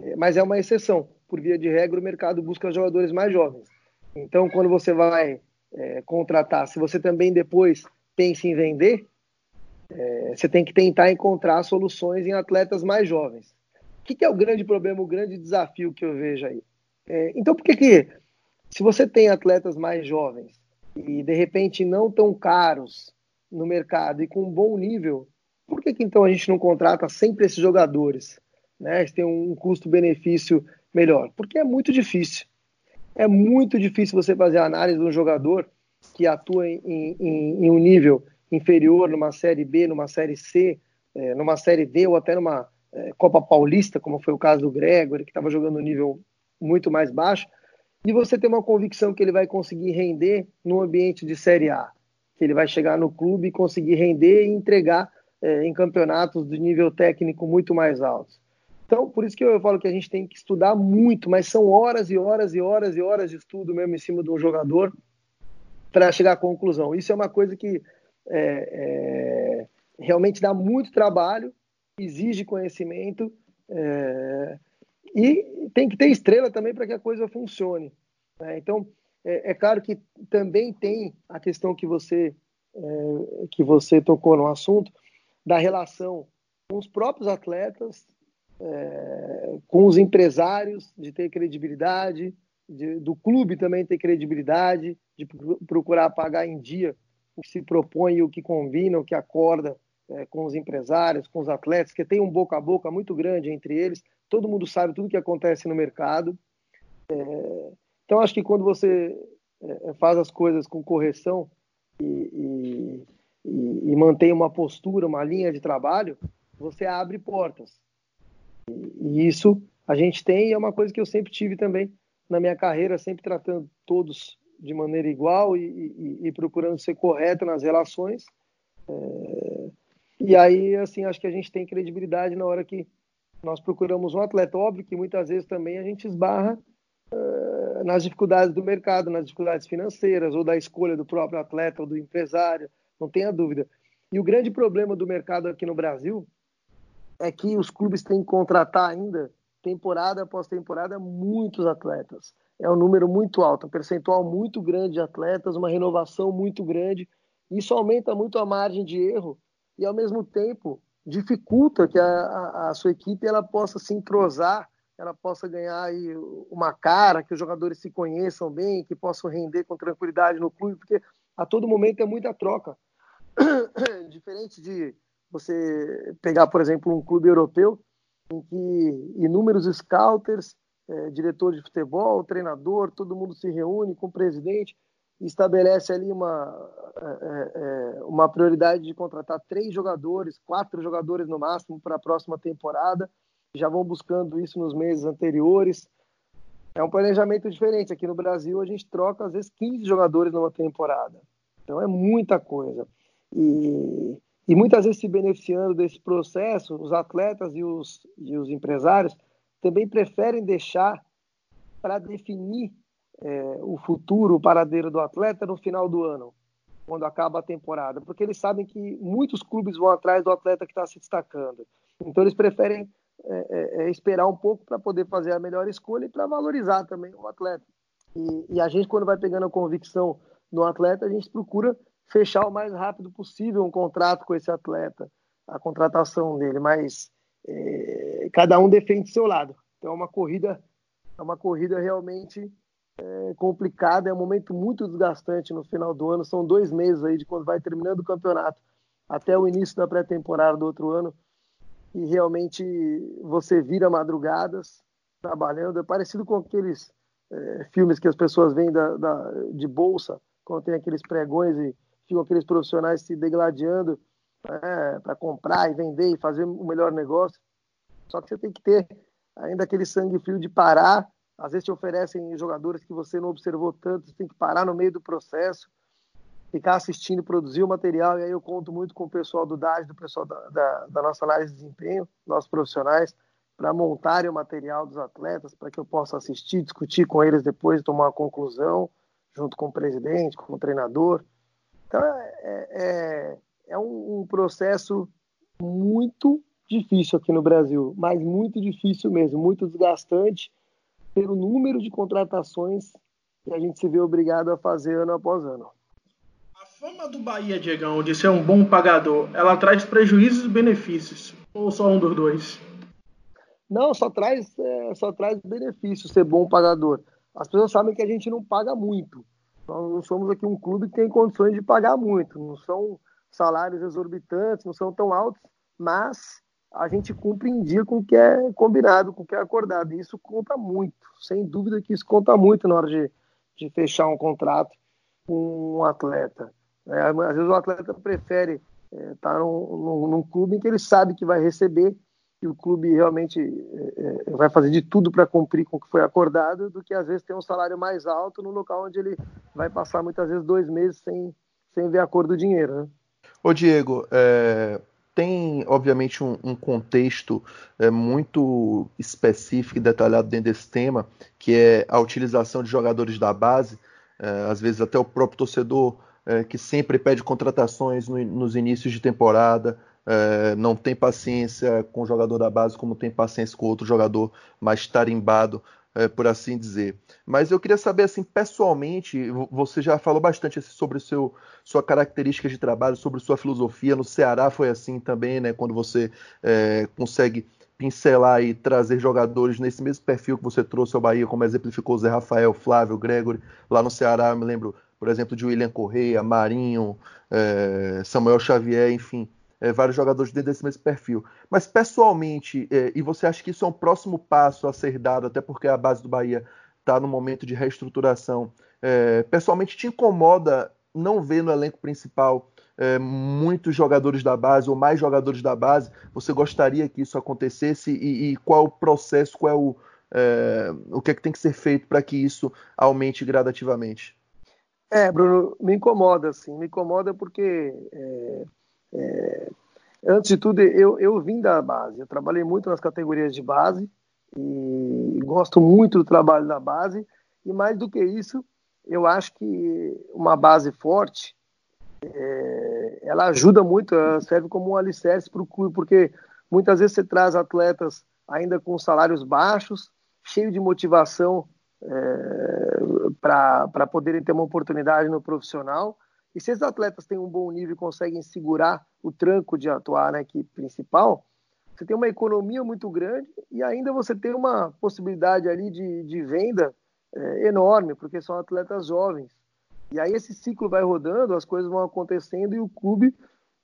é, mas é uma exceção. Por via de regra, o mercado busca jogadores mais jovens. Então, quando você vai é, contratar, se você também depois pensa em vender, é, você tem que tentar encontrar soluções em atletas mais jovens. O que, que, é o grande problema, o grande desafio que eu vejo aí? É, então, por que, que, se você tem atletas mais jovens e de repente não tão caros no mercado e com um bom nível, por que, que então a gente não contrata sempre esses jogadores? Né? Eles têm um custo-benefício melhor? Porque é muito difícil. É muito difícil você fazer a análise de um jogador que atua em, em, em um nível inferior numa série B, numa série C, é, numa série D ou até numa é, Copa Paulista, como foi o caso do Gregory, que estava jogando um nível muito mais baixo, e você tem uma convicção que ele vai conseguir render no ambiente de Série A, que ele vai chegar no clube e conseguir render e entregar é, em campeonatos de nível técnico muito mais altos. Então, por isso que eu falo que a gente tem que estudar muito, mas são horas e horas e horas e horas de estudo mesmo em cima de um jogador para chegar à conclusão. Isso é uma coisa que é, é, realmente dá muito trabalho, exige conhecimento é, e tem que ter estrela também para que a coisa funcione. Né? Então, é, é, claro que também tem a questão que você é, que você tocou no assunto da relação com os próprios atletas, é, com os empresários, de ter credibilidade, de, do clube também ter credibilidade, de procurar pagar em dia o que se propõe, o que combina, o que acorda é, com os empresários, com os atletas, que tem um boca a boca muito grande entre eles. Todo mundo sabe tudo que acontece no mercado. É, então, acho que quando você é, faz as coisas com correção e, e, e, mantém uma postura, uma linha de trabalho, você abre portas. E, e isso a gente tem e é uma coisa que eu sempre tive também na minha carreira, sempre tratando todos de maneira igual e, e, e procurando ser correto nas relações. É, e aí, assim, acho que a gente tem credibilidade na hora que nós procuramos um atleta. Óbvio que muitas vezes também a gente esbarra uh, nas dificuldades do mercado, nas dificuldades financeiras ou da escolha do próprio atleta ou do empresário, não tenha dúvida. E o grande problema do mercado aqui no Brasil é que os clubes têm que contratar ainda, temporada após temporada, muitos atletas é um número muito alto, um percentual muito grande de atletas, uma renovação muito grande. Isso aumenta muito a margem de erro e, ao mesmo tempo, dificulta que a, a, a sua equipe ela possa se entrosar, ela possa ganhar aí uma cara, que os jogadores se conheçam bem, que possam render com tranquilidade no clube, porque a todo momento é muita troca. (coughs) Diferente de você pegar, por exemplo, um clube europeu, em que inúmeros scouters é, diretor de futebol, treinador, todo mundo se reúne com o presidente estabelece ali uma, é, é, é, uma prioridade de contratar três jogadores, quatro jogadores no máximo para a próxima temporada. Já vão buscando isso nos meses anteriores. É um planejamento diferente. Aqui no Brasil, a gente troca, às vezes, 15 jogadores numa temporada. Então, é muita coisa. E, e muitas vezes, se beneficiando desse processo, os atletas e os, e os empresários também preferem deixar para definir é, o futuro, o paradeiro do atleta no final do ano, quando acaba a temporada, porque eles sabem que muitos clubes vão atrás do atleta que está se destacando. Então, eles preferem é, é, é esperar um pouco para poder fazer a melhor escolha e para valorizar também o atleta. E, e, a gente, quando vai pegando a convicção no atleta, a gente procura fechar o mais rápido possível um contrato com esse atleta, a contratação dele, mas é, cada um defende seu lado. Então é uma corrida, é uma corrida realmente é, complicada, é um momento muito desgastante no final do ano. São dois meses aí de quando vai terminando o campeonato até o início da pré-temporada do outro ano e realmente você vira madrugadas trabalhando. É parecido com aqueles é, filmes que as pessoas vêm da, da, de bolsa, quando tem aqueles pregões e ficam aqueles profissionais se degladiando né, para comprar e vender e fazer o melhor negócio. Só que você tem que ter ainda aquele sangue frio de parar. Às vezes te oferecem jogadores que você não observou tanto, você tem que parar no meio do processo ficar assistindo, produzir o material, e aí eu conto muito com o pessoal do DAD, do pessoal da, da, da nossa análise de desempenho, nossos profissionais, para montarem o material dos atletas, para que eu possa assistir, discutir com eles depois tomar uma conclusão, junto com o presidente, com o treinador. Então, é, é, é um, um processo muito difícil aqui no Brasil, mas muito difícil mesmo, muito desgastante pelo número de contratações que a gente se vê obrigado a fazer ano após ano fama do Bahia, Diegão, de ser um bom pagador, ela traz prejuízos e benefícios? Ou só um dos dois? Não, só traz, é, só traz benefícios ser bom pagador. As pessoas sabem que a gente não paga muito. Nós somos aqui um clube que tem condições de pagar muito. Não são salários exorbitantes, não são tão altos, mas a gente cumpre em dia com o que é combinado, com o que é acordado. E isso conta muito. Sem dúvida que isso conta muito na hora de, de fechar um contrato com um atleta. É, às vezes o atleta prefere estar é, tá num, num, num, clube em que ele sabe que vai receber e o clube realmente é, é vai fazer de tudo para cumprir com o que foi acordado, do que às vezes ter um salário mais alto no local onde ele vai passar muitas vezes dois meses sem, sem ver a cor do dinheiro. Né? Ô Diego, é, tem obviamente um, um contexto é, muito específico e detalhado dentro desse tema, que é a utilização de jogadores da base. É, às vezes até o próprio torcedor é, que sempre pede contratações no, nos inícios de temporada, é, não tem paciência com o jogador da base como tem paciência com outro jogador mais tarimbado, é, por assim dizer. Mas eu queria saber, assim, pessoalmente, você já falou bastante assim, sobre seu, sua característica de trabalho, sobre sua filosofia. No Ceará foi assim também, né? Quando você é, consegue pincelar e trazer jogadores nesse mesmo perfil que você trouxe ao Bahia, como exemplificou Zé Rafael, Flávio, Gregory. Lá no Ceará, me lembro por exemplo, de William Correia, Marinho, é, Samuel Xavier, enfim, é, vários jogadores dentro desse mesmo perfil. Mas pessoalmente, é, e você acha que isso é um próximo passo a ser dado, até porque a base do Bahia está no momento de reestruturação, é, pessoalmente te incomoda não ver no elenco principal é, muitos jogadores da base ou mais jogadores da base? Você gostaria que isso acontecesse e, e qual o processo, qual é o, é, o que é que tem que ser feito para que isso aumente gradativamente? É, Bruno, me incomoda, assim, me incomoda porque, é, é, antes de tudo, eu, eu vim da base, eu trabalhei muito nas categorias de base e gosto muito do trabalho da base, e mais do que isso, eu acho que uma base forte, é, ela ajuda muito, ela serve como um alicerce para o clube, porque muitas vezes você traz atletas ainda com salários baixos, cheio de motivação é, para poderem ter uma oportunidade no profissional. E se esses atletas têm um bom nível e conseguem segurar o tranco de atuar na equipe principal, você tem uma economia muito grande e ainda você tem uma possibilidade ali de, de venda é, enorme, porque são atletas jovens. E aí esse ciclo vai rodando, as coisas vão acontecendo e o clube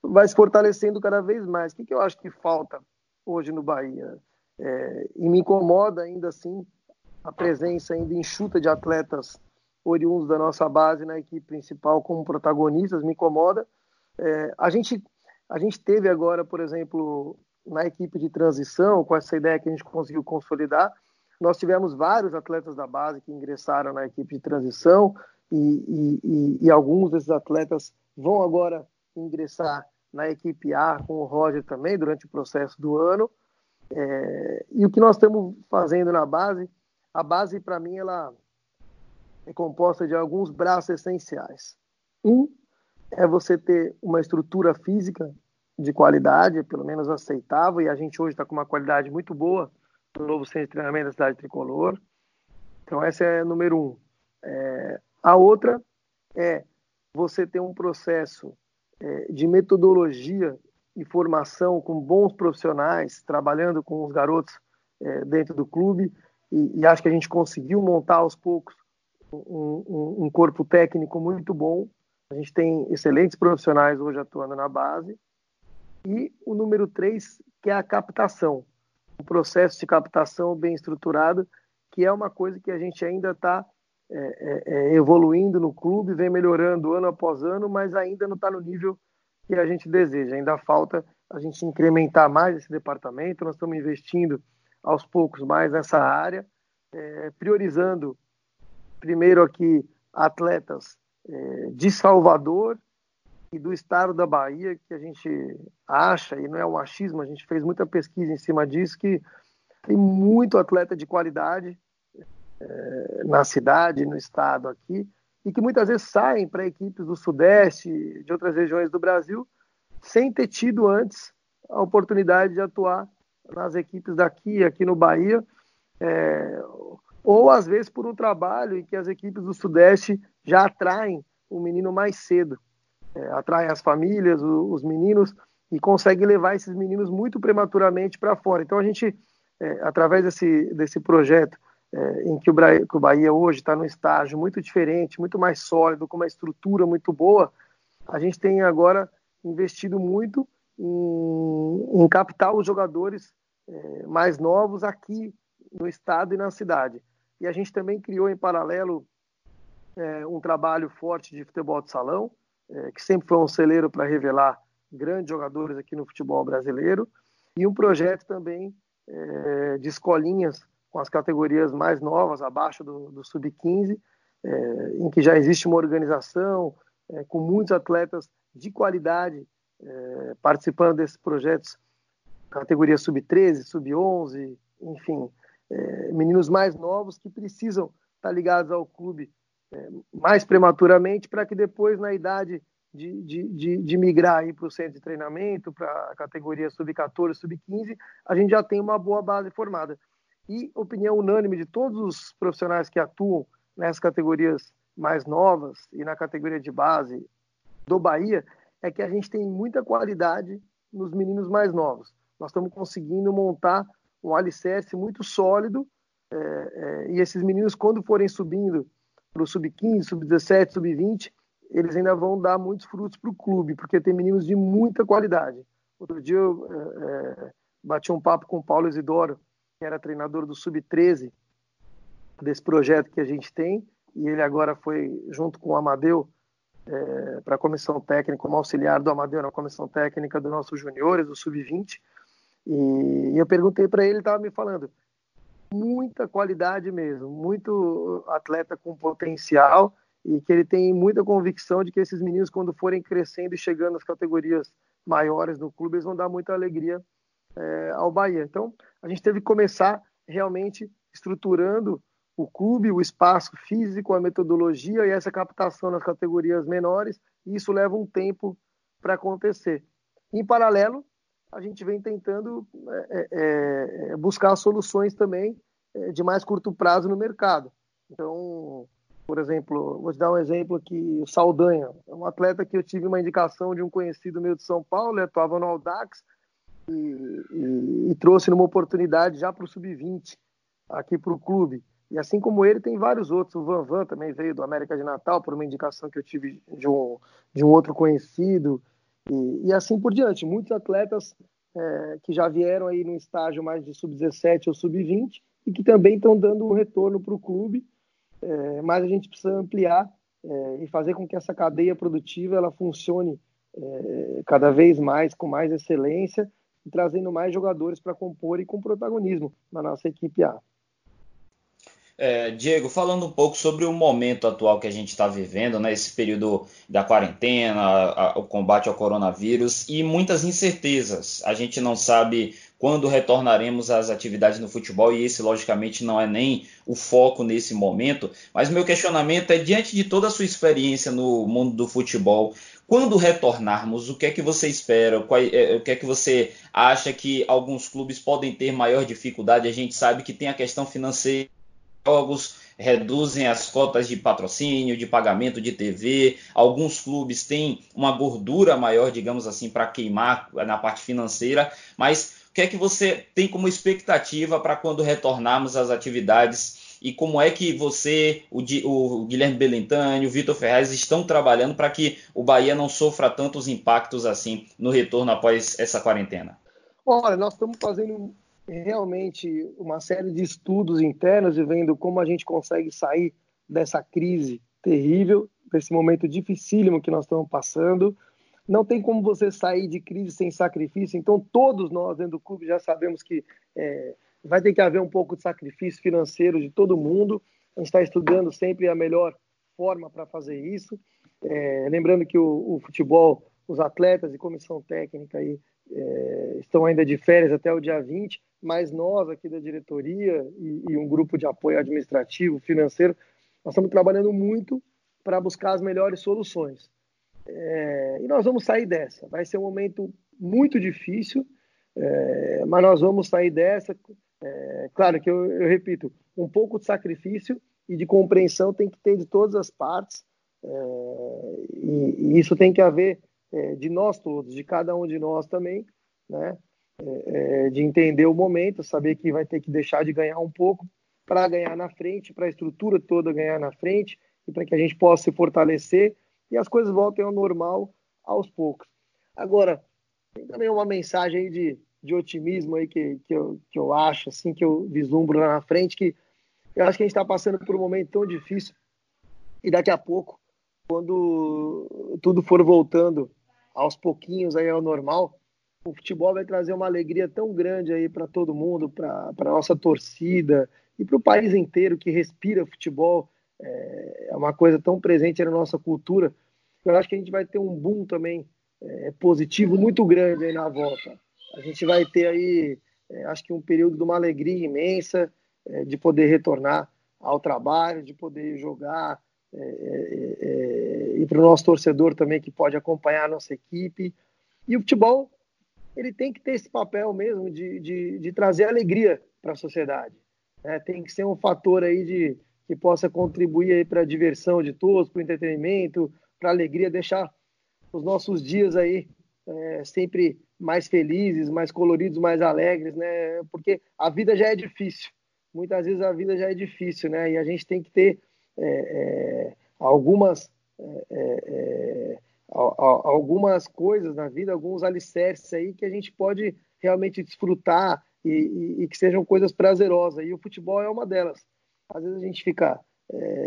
vai se fortalecendo cada vez mais. O que, que eu acho que falta hoje no Bahia? É, e me incomoda ainda assim a presença ainda enxuta de atletas oriundos da nossa base na equipe principal como protagonistas me incomoda. É, a gente a gente teve agora, por exemplo, na equipe de transição, com essa ideia que a gente conseguiu consolidar, Nós tivemos vários atletas da base que ingressaram na equipe de transição e, e, e alguns desses atletas vão agora ingressar na equipe A com o Roger também durante o processo do ano. É, e o que nós estamos fazendo na base, a base para mim ela é composta de alguns braços essenciais. Um é você ter uma estrutura física de qualidade, pelo menos aceitável, e a gente hoje está com uma qualidade muito boa no novo centro de treinamento da cidade tricolor. Então, essa é número um. É, a outra é você ter um processo é, de metodologia e formação com bons profissionais, trabalhando com os garotos é, dentro do clube, e, e, acho que a gente conseguiu montar aos poucos um, um, corpo técnico muito bom. A gente tem excelentes profissionais hoje atuando na base. E o número três, que é a captação, um processo de captação bem estruturado, que é uma coisa que a gente ainda está é, é, é, evoluindo no clube, vem melhorando ano após ano, mas ainda não está no nível que a gente deseja. Ainda falta a gente incrementar mais esse departamento. Nós estamos investindo aos poucos mais nessa área, é, priorizando primeiro aqui atletas é, de Salvador e do estado da Bahia, que a gente acha, e não é um achismo, a gente fez muita pesquisa em cima disso, que tem muito atleta de qualidade é, na cidade, no estado aqui, e que muitas vezes saem para equipes do Sudeste, de outras regiões do Brasil, sem ter tido antes a oportunidade de atuar nas equipes daqui, aqui no Bahia, é, ou às vezes por um trabalho em que as equipes do Sudeste já atraem o menino mais cedo, é, atraem as famílias, o, os meninos, e conseguem levar esses meninos muito prematuramente para fora. Então a gente, é, através desse, desse projeto, é, em que o, Bahia, que o Bahia hoje está num estágio muito diferente, muito mais sólido, com uma estrutura muito boa, a gente tem agora investido muito em, em captar os jogadores é, mais novos aqui no estado e na cidade. E a gente também criou em paralelo é, um trabalho forte de futebol de salão, é, que sempre foi um celeiro para revelar grandes jogadores aqui no futebol brasileiro, e um projeto também é, de escolinhas com as categorias mais novas, abaixo do, do sub-15, é, em que já existe uma organização é, com muitos atletas de qualidade é, participando desses projetos, categoria sub-13, sub-11, enfim, é, meninos mais novos que precisam estar ligados ao clube é, mais prematuramente para que depois, na idade de, de, de, de migrar para o centro de treinamento, para a categoria sub-14, sub-15, a gente já tem uma boa base formada e opinião unânime de todos os profissionais que atuam nessas categorias mais novas e na categoria de base do Bahia é que a gente tem muita qualidade nos meninos mais novos. Nós estamos conseguindo montar um alicerce muito sólido é, é, e esses meninos, quando forem subindo para o sub-15, sub-17, sub-20, eles ainda vão dar muitos frutos para o clube, porque tem meninos de muita qualidade. Outro dia eu é, é bati um papo com o Paulo Isidoro, que era treinador do Sub-13 desse projeto que a gente tem, e ele agora foi, junto com o Amadeu, é, para a comissão técnica, como auxiliar do Amadeu na comissão técnica dos nossos juniores, do Sub-20, e, eu perguntei para ele, ele estava me falando, muita qualidade mesmo, muito atleta com potencial, e que ele tem muita convicção de que esses meninos, quando forem crescendo e chegando nas categorias maiores do clube, eles vão dar muita alegria é, ao Bahia. Então, a gente teve que começar realmente estruturando o clube, o espaço físico, a metodologia e essa captação nas categorias menores, e isso leva um tempo para acontecer. Em paralelo, a gente vem tentando é, é, é, buscar soluções também é, de mais curto prazo no mercado. Então, por exemplo, vou te dar um exemplo aqui, o Saldanha, é um atleta que eu tive uma indicação de um conhecido meu de São Paulo, ele atuava no Audax, e, e, e trouxe numa oportunidade já para o sub-20 aqui para o clube. E assim como ele, tem vários outros. O Van Van também veio do América de Natal por uma indicação que eu tive de um, de um outro conhecido. E, e assim por diante. Muitos atletas é, que já vieram aí no estágio mais de sub-17 ou sub-20 e que também estão dando um retorno para o clube. É, mas a gente precisa ampliar é, e fazer com que essa cadeia produtiva ela funcione é, cada vez mais com mais excelência trazendo mais jogadores para compor e com protagonismo na nossa equipe A. É, Diego, falando um pouco sobre o momento atual que a gente está vivendo, né, esse período da quarentena, a, a, o combate ao coronavírus e muitas incertezas. A gente não sabe quando retornaremos às atividades no futebol, e esse, logicamente, não é nem o foco nesse momento. Mas meu questionamento é: diante de toda a sua experiência no mundo do futebol, quando retornarmos, o que é que você espera? É, o que é que você acha que alguns clubes podem ter maior dificuldade? A gente sabe que tem a questão financeira, jogos reduzem as cotas de patrocínio, de pagamento de TV. Alguns clubes têm uma gordura maior, digamos assim, para queimar na parte financeira, mas que é que você tem como expectativa para quando retornarmos às atividades e como é que você, o, o Guilherme Belentani, o Vitor Ferraz estão trabalhando para que o Bahia não sofra tantos impactos assim no retorno após essa quarentena? Olha, nós estamos fazendo realmente uma série de estudos internos e vendo como a gente consegue sair dessa crise terrível, desse momento dificílimo que nós estamos passando. Não tem como você sair de crise sem sacrifício. Então, todos nós dentro do clube já sabemos que é, vai ter que haver um pouco de sacrifício financeiro de todo mundo. A gente está estudando sempre a melhor forma para fazer isso. É, lembrando que o, o, futebol, os atletas e comissão técnica aí, é, estão ainda de férias até o dia 20, mas nós aqui da diretoria e, e um grupo de apoio administrativo, financeiro, nós estamos trabalhando muito para buscar as melhores soluções. É, e nós vamos sair dessa. Vai ser um momento muito difícil, é, mas nós vamos sair dessa. É, claro que eu, eu, repito, um pouco de sacrifício e de compreensão tem que ter de todas as partes, é, e, e, isso tem que haver é, de nós todos, de cada um de nós também, né? É, de entender o momento, saber que vai ter que deixar de ganhar um pouco para ganhar na frente, para a estrutura toda ganhar na frente e para que a gente possa se fortalecer e as coisas voltem ao normal aos poucos. Agora, tem também uma mensagem de, de otimismo aí que, que, eu, que eu acho, assim, que eu vislumbro lá na frente, que eu acho que a gente está passando por um momento tão difícil e daqui a pouco, quando tudo for voltando aos pouquinhos aí ao normal, o futebol vai trazer uma alegria tão grande aí para todo mundo, para a nossa torcida e para o país inteiro que respira futebol é, é uma coisa tão presente na nossa cultura. Eu acho que a gente vai ter um boom também é, positivo muito grande aí na volta. A gente vai ter aí, é, acho que um período de uma alegria imensa é, de poder retornar ao trabalho, de poder jogar é, é, e para o nosso torcedor também que pode acompanhar a nossa equipe. E o futebol ele tem que ter esse papel mesmo de, de, de trazer alegria para a sociedade. Né? Tem que ser um fator aí de, que possa contribuir para a diversão de todos, para o entretenimento, para a alegria, deixar os nossos dias aí é, sempre mais felizes, mais coloridos, mais alegres, né? Porque a vida já é difícil. Muitas vezes a vida já é difícil, né? E a gente tem que ter é, é, algumas é, é, algumas coisas na vida, alguns alicerces aí que a gente pode realmente desfrutar e, e, e que sejam coisas prazerosas. E o futebol é uma delas às vezes a gente fica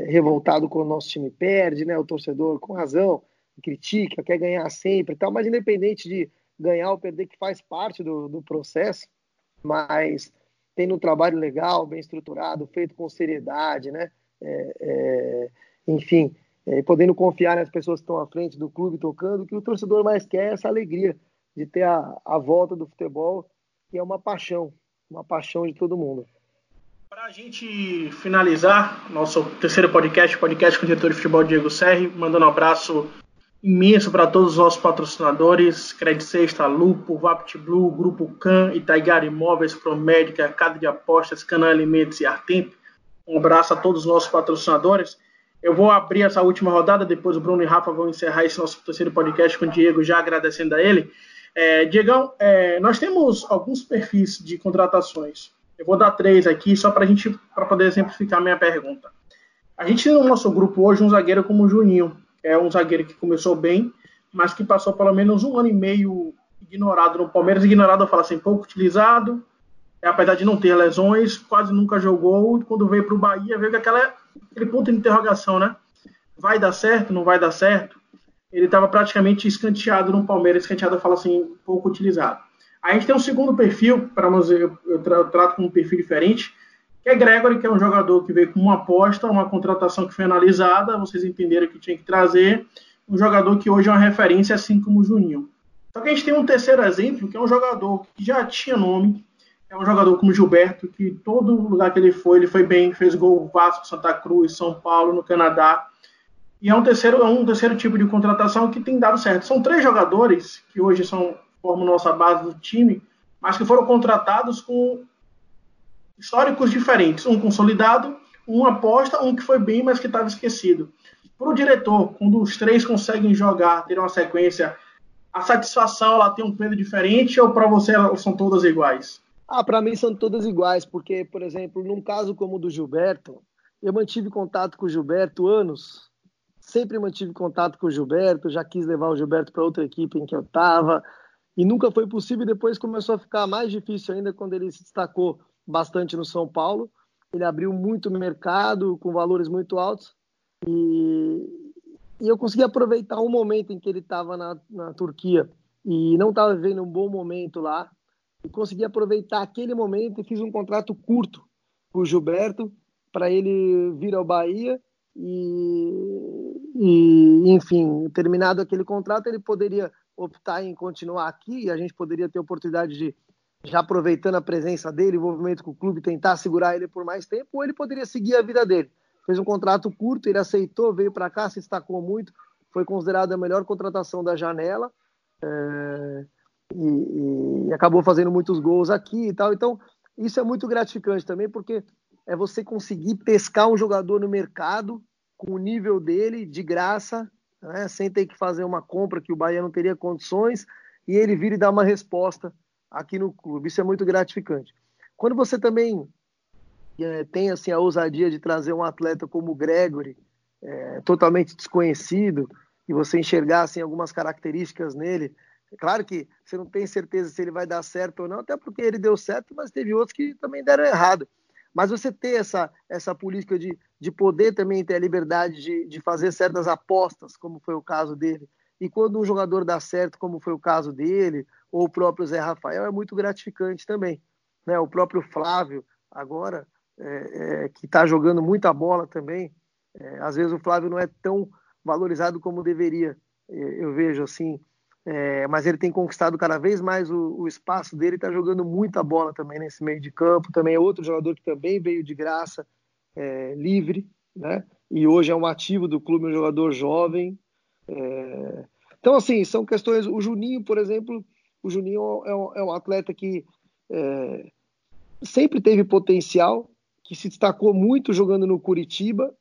revoltado quando o nosso time perde, né? O torcedor, com razão, critica, quer ganhar sempre e tal, mas independente de ganhar ou perder, que faz parte do, do processo, mas tendo um trabalho legal, bem estruturado, feito com seriedade, né? É, é, enfim, é, podendo confiar nas pessoas que estão à frente do clube tocando, que o torcedor mais quer é essa alegria de ter a, a volta do futebol, que é uma paixão, uma paixão de todo mundo. Para a gente finalizar nosso terceiro podcast, podcast com o diretor de futebol Diego Serri, mandando um abraço imenso para todos os nossos patrocinadores, Credit Sexta, Lupo, Vapt Blue, Grupo Can, Itaigara Imóveis, Promédica, Casa de Apostas, Canal Alimentos e Artemp. Um abraço a todos os nossos patrocinadores. Eu vou abrir essa última rodada, depois o Bruno e Rafa vão encerrar esse nosso terceiro podcast com o Diego, já agradecendo a ele. É, Diegão, é, nós temos alguns perfis de contratações eu vou dar três aqui só para gente para poder exemplificar a minha pergunta. A gente tem no nosso grupo hoje um zagueiro como o Juninho, que é um zagueiro que começou bem, mas que passou pelo menos um ano e meio ignorado no Palmeiras. Ignorado, eu falo assim, pouco utilizado, apesar de não ter lesões, quase nunca jogou. Quando veio para o Bahia, veio com aquela, aquele ponto de interrogação, né? Vai dar certo? Não vai dar certo? Ele estava praticamente escanteado no Palmeiras, escanteado, eu falo assim, pouco utilizado. A gente tem um segundo perfil, para eu, eu trato como um perfil diferente, que é Gregory, que é um jogador que veio com uma aposta, uma contratação que foi analisada, vocês entenderam que tinha que trazer, um jogador que hoje é uma referência, assim como o Juninho. Só que a gente tem um terceiro exemplo, que é um jogador que já tinha nome, é um jogador como Gilberto, que todo lugar que ele foi, ele foi bem, fez gol Vasco, Santa Cruz, São Paulo, no Canadá. E é um terceiro, é um terceiro tipo de contratação que tem dado certo. São três jogadores que hoje são formam nossa base do time, mas que foram contratados com históricos diferentes. Um consolidado, um aposta, um que foi bem, mas que estava esquecido. Para o diretor, quando os três conseguem jogar, ter uma sequência, a satisfação ela tem um peso diferente ou para você são todas iguais? Ah, para mim são todas iguais, porque, por exemplo, num caso como o do Gilberto, eu mantive contato com o Gilberto anos, sempre mantive contato com o Gilberto, já quis levar o Gilberto para outra equipe em que eu estava, e nunca foi possível. Depois começou a ficar mais difícil ainda quando ele se destacou bastante no São Paulo. Ele abriu muito mercado com valores muito altos e, e eu consegui aproveitar um momento em que ele estava na, na Turquia e não estava vivendo um bom momento lá e consegui aproveitar aquele momento e fiz um contrato curto com o Gilberto para ele vir ao Bahia e, e, enfim, terminado aquele contrato, ele poderia optar em continuar aqui e a gente poderia ter oportunidade de, já aproveitando a presença dele, envolvimento com o clube, tentar segurar ele por mais tempo, ou ele poderia seguir a vida dele. Fez um contrato curto, ele aceitou, veio para cá, se destacou muito, foi considerado a melhor contratação da janela é, e, e acabou fazendo muitos gols aqui e tal. Então, isso é muito gratificante também, porque é você conseguir pescar um jogador no mercado com o nível dele, de graça, né, sem ter que fazer uma compra que o Bahia não teria condições, e ele vir e dar uma resposta aqui no clube. Isso é muito gratificante. Quando você também é, tem assim a ousadia de trazer um atleta como o Gregory, é, totalmente desconhecido, e você enxergar assim, algumas características nele, claro que você não tem certeza se ele vai dar certo ou não, até porque ele deu certo, mas teve outros que também deram errado. Mas você ter essa, essa política de, de poder também ter a liberdade de, de fazer certas apostas, como foi o caso dele, e quando um jogador dá certo, como foi o caso dele, ou o próprio Zé Rafael, é muito gratificante também. Né? O próprio Flávio, agora, é, é, que está jogando muita bola também, é, às vezes o Flávio não é tão valorizado como deveria, é, eu vejo assim, é, mas ele tem conquistado cada vez mais o, o espaço dele, está jogando muita bola também nesse meio de campo. Também é outro jogador que também veio de graça, é, livre, né? E hoje é um ativo do clube, um jogador jovem. É... Então, assim, são questões. O Juninho, por exemplo, o Juninho é um, é um atleta que é, sempre teve potencial, que se destacou muito jogando no Curitiba.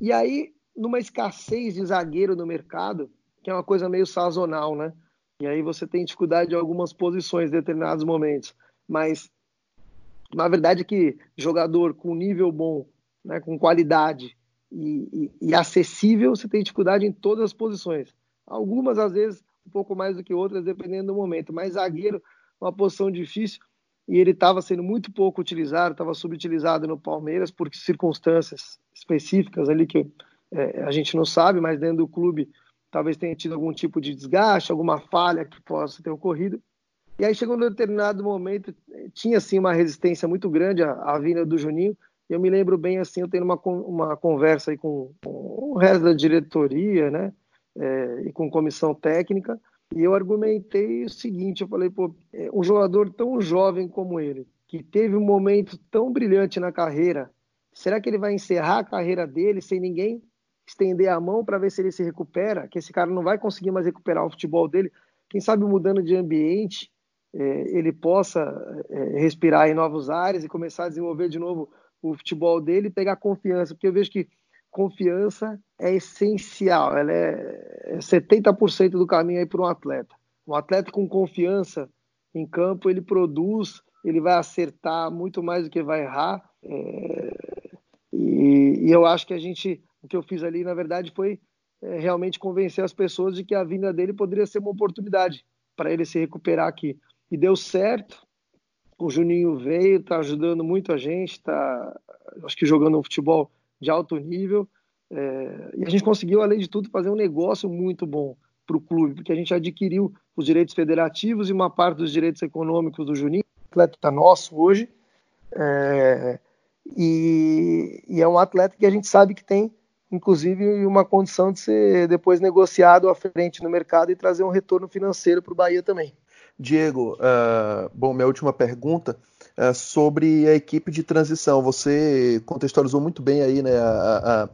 E aí, numa escassez de zagueiro no mercado, que é uma coisa meio sazonal, né? E aí você tem dificuldade em algumas posições em determinados momentos. Mas na verdade é que jogador com nível bom, né, com qualidade e, e, e, acessível, você tem dificuldade em todas as posições. Algumas, às vezes, um pouco mais do que outras, dependendo do momento. Mas zagueiro, uma posição difícil, e ele estava sendo muito pouco utilizado, estava subutilizado no Palmeiras por circunstâncias específicas ali que é, a gente não sabe, mas dentro do clube talvez tenha tido algum tipo de desgaste, alguma falha que possa ter ocorrido. E aí chegou um determinado momento, tinha assim uma resistência muito grande à, à vinda do Juninho. Eu me lembro bem assim, eu tendo uma, uma conversa aí com, com o resto da diretoria, né, é, e com comissão técnica, e eu argumentei o seguinte, eu falei, pô, é, um jogador tão jovem como ele, que teve um momento tão brilhante na carreira, será que ele vai encerrar a carreira dele sem ninguém estender a mão para ver se ele se recupera, que esse cara não vai conseguir mais recuperar o futebol dele, quem sabe mudando de ambiente, é, ele possa é, respirar em novos ares e começar a desenvolver de novo o futebol dele e pegar confiança, porque eu vejo que confiança é essencial, ela é 70% é do caminho aí para um atleta. Um atleta com confiança em campo, ele produz, ele vai acertar muito mais do que vai errar. É... E, e, eu acho que a gente o que eu fiz ali, na verdade, foi é, realmente convencer as pessoas de que a vinda dele poderia ser uma oportunidade para ele se recuperar aqui. E deu certo. O Juninho veio, está ajudando muito a gente, está, acho que jogando um futebol de alto nível. É, e a gente conseguiu, além de tudo, fazer um negócio muito bom para o clube, porque a gente adquiriu os direitos federativos e uma parte dos direitos econômicos do Juninho, atleta nosso hoje. É, E, e, é um atleta que a gente sabe que tem, inclusive, uma condição de ser depois negociado à frente no mercado e trazer um retorno financeiro para o Bahia também. Diego, uh, bom, minha última pergunta é sobre a equipe de transição. Você contextualizou muito bem aí, né, a,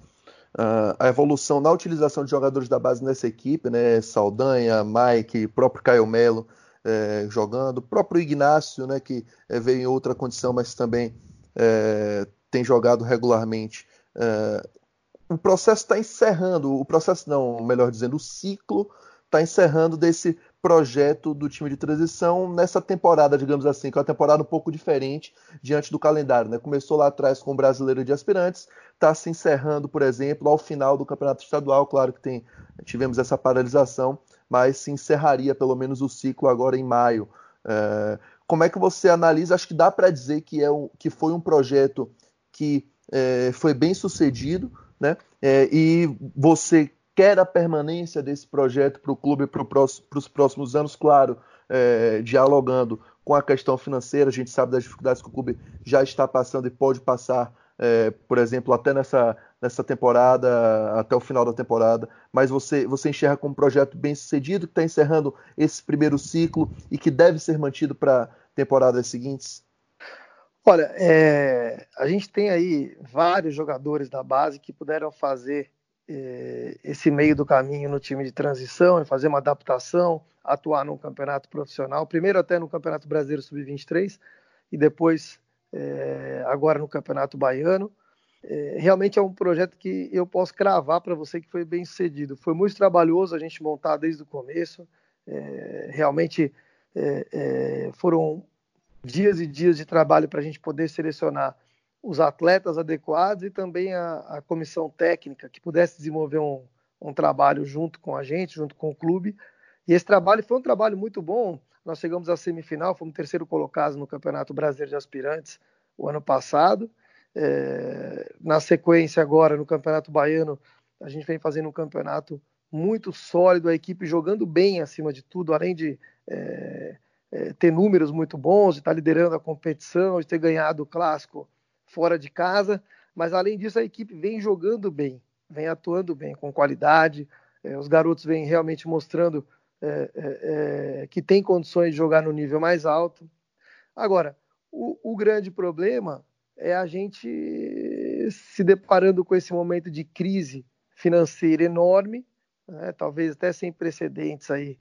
a, a, evolução na utilização de jogadores da base nessa equipe, né, Saldanha, Mike, próprio Caio Melo é, jogando, próprio Ignácio, né, que é, veio em outra condição, mas também tem jogado regularmente. O processo está encerrando, o processo não, melhor dizendo, o ciclo está encerrando desse projeto do time de transição nessa temporada, digamos assim, que é uma temporada um pouco diferente diante do calendário. Né? Começou lá atrás com o Brasileiro de Aspirantes, está se encerrando, por exemplo, ao final do Campeonato Estadual. Claro que tem, tivemos essa paralisação, mas se encerraria pelo menos o ciclo agora em maio. É, como é que você analisa? Acho que dá para dizer que, é um, que foi um projeto que é, foi bem sucedido, né? É, e você quer a permanência desse projeto para o clube para os próximos anos, claro, é, dialogando com a questão financeira. A gente sabe das dificuldades que o clube já está passando e pode passar, é, por exemplo, até nessa, nessa temporada, até o final da temporada. Mas você, você enxerga como um projeto bem sucedido, que está encerrando esse primeiro ciclo e que deve ser mantido para temporadas seguintes? Olha, é, a gente tem aí vários jogadores da base que puderam fazer eh, esse meio do caminho no time de transição, fazer uma adaptação, atuar num campeonato profissional, primeiro até no Campeonato Brasileiro Sub-23 e depois eh, agora no Campeonato Baiano. Eh, realmente é um projeto que eu posso cravar para você que foi bem sucedido. Foi muito trabalhoso a gente montar desde o começo. realmente foram dias e dias de trabalho para a gente poder selecionar os atletas adequados e também a, a comissão técnica que pudesse desenvolver um, um, trabalho junto com a gente, junto com o clube. E esse trabalho foi um trabalho muito bom. Nós chegamos à semifinal, fomos terceiro colocados no Campeonato Brasileiro de Aspirantes o ano passado. É, na sequência, agora no Campeonato Baiano, a gente vem fazendo um campeonato muito sólido, a equipe jogando bem acima de tudo, além de é, é, ter números muito bons, de estar liderando a competição, de ter ganhado o clássico fora de casa, mas além disso a equipe vem jogando bem, vem atuando bem, com qualidade. É, os garotos vêm realmente mostrando é, é, é, que tem condições de jogar no nível mais alto. Agora, o, o grande problema é a gente se deparando com esse momento de crise financeira enorme, né, talvez até sem precedentes aí.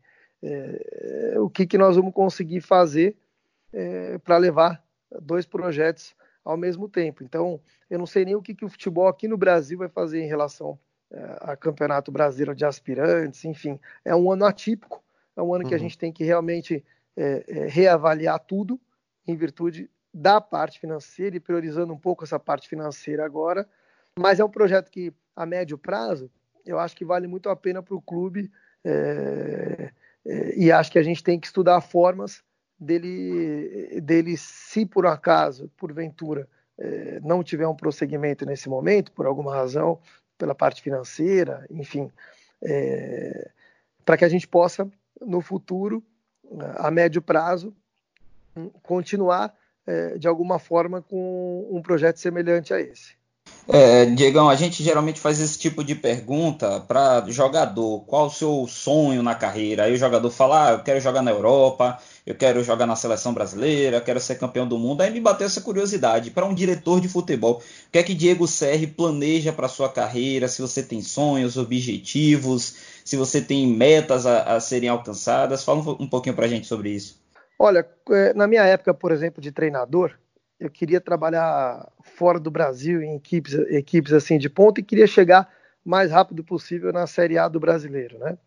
É, o que, que nós vamos conseguir fazer é, para levar dois projetos ao mesmo tempo. Então, eu não sei nem o que, que o futebol aqui no Brasil vai fazer em relação é, a Campeonato Brasileiro de Aspirantes, enfim. É um ano atípico, é um ano uhum. que a uhum. gente tem que realmente é, é, reavaliar tudo em virtude da parte financeira e priorizando um pouco essa parte financeira agora. Mas é um projeto que, a médio prazo, eu acho que vale muito a pena para o clube é, é, e acho que a gente tem que estudar formas dele, dele se por acaso, porventura, é, não tiver um prosseguimento nesse momento, por alguma razão, pela parte financeira, enfim, é, para que a gente possa, no futuro, a médio prazo, continuar é, de alguma forma com um projeto semelhante a esse. É, Diegão, a gente geralmente faz esse tipo de pergunta para jogador: qual o seu sonho na carreira? Aí o jogador fala: ah, eu quero jogar na Europa, eu quero jogar na seleção brasileira, quero ser campeão do mundo. Aí me bateu essa curiosidade: para um diretor de futebol, o que é que Diego Serri planeja para sua carreira? Se você tem sonhos, objetivos, se você tem metas a, a serem alcançadas? Fala um, um pouquinho para a gente sobre isso. Olha, é, na minha época, por exemplo, de treinador, eu queria trabalhar fora do Brasil em equipes, equipes assim de ponta e queria chegar mais rápido possível na Série A do brasileiro, né?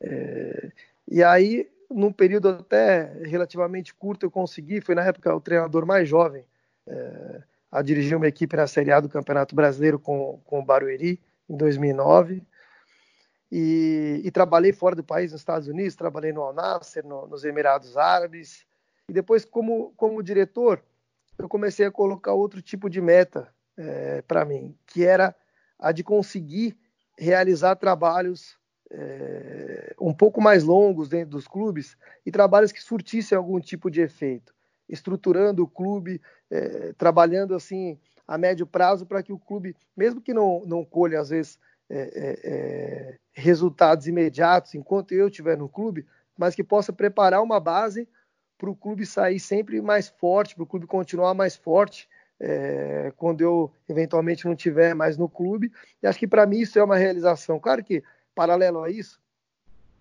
É, e aí, num período até relativamente curto, eu consegui. Foi na época o treinador mais jovem é, a dirigir uma equipe na Série A do Campeonato Brasileiro com, com o Barueri em 2009. E, e, trabalhei fora do país, nos Estados Unidos, trabalhei no Al Nasser, no, nos Emirados Árabes. E depois, como, como diretor, eu comecei a colocar outro tipo de meta é, para mim, que era a de conseguir realizar trabalhos é, um pouco mais longos dentro dos clubes e trabalhos que surtissem algum tipo de efeito, estruturando o clube, é, trabalhando assim a médio prazo para que o clube, mesmo que não, não colha, às vezes, é, é, é, resultados imediatos enquanto eu estiver no clube, mas que possa preparar uma base para o clube sair sempre mais forte, para o clube continuar mais forte é, quando eu eventualmente não estiver mais no clube. E acho que para mim isso é uma realização. Claro que, paralelo a isso,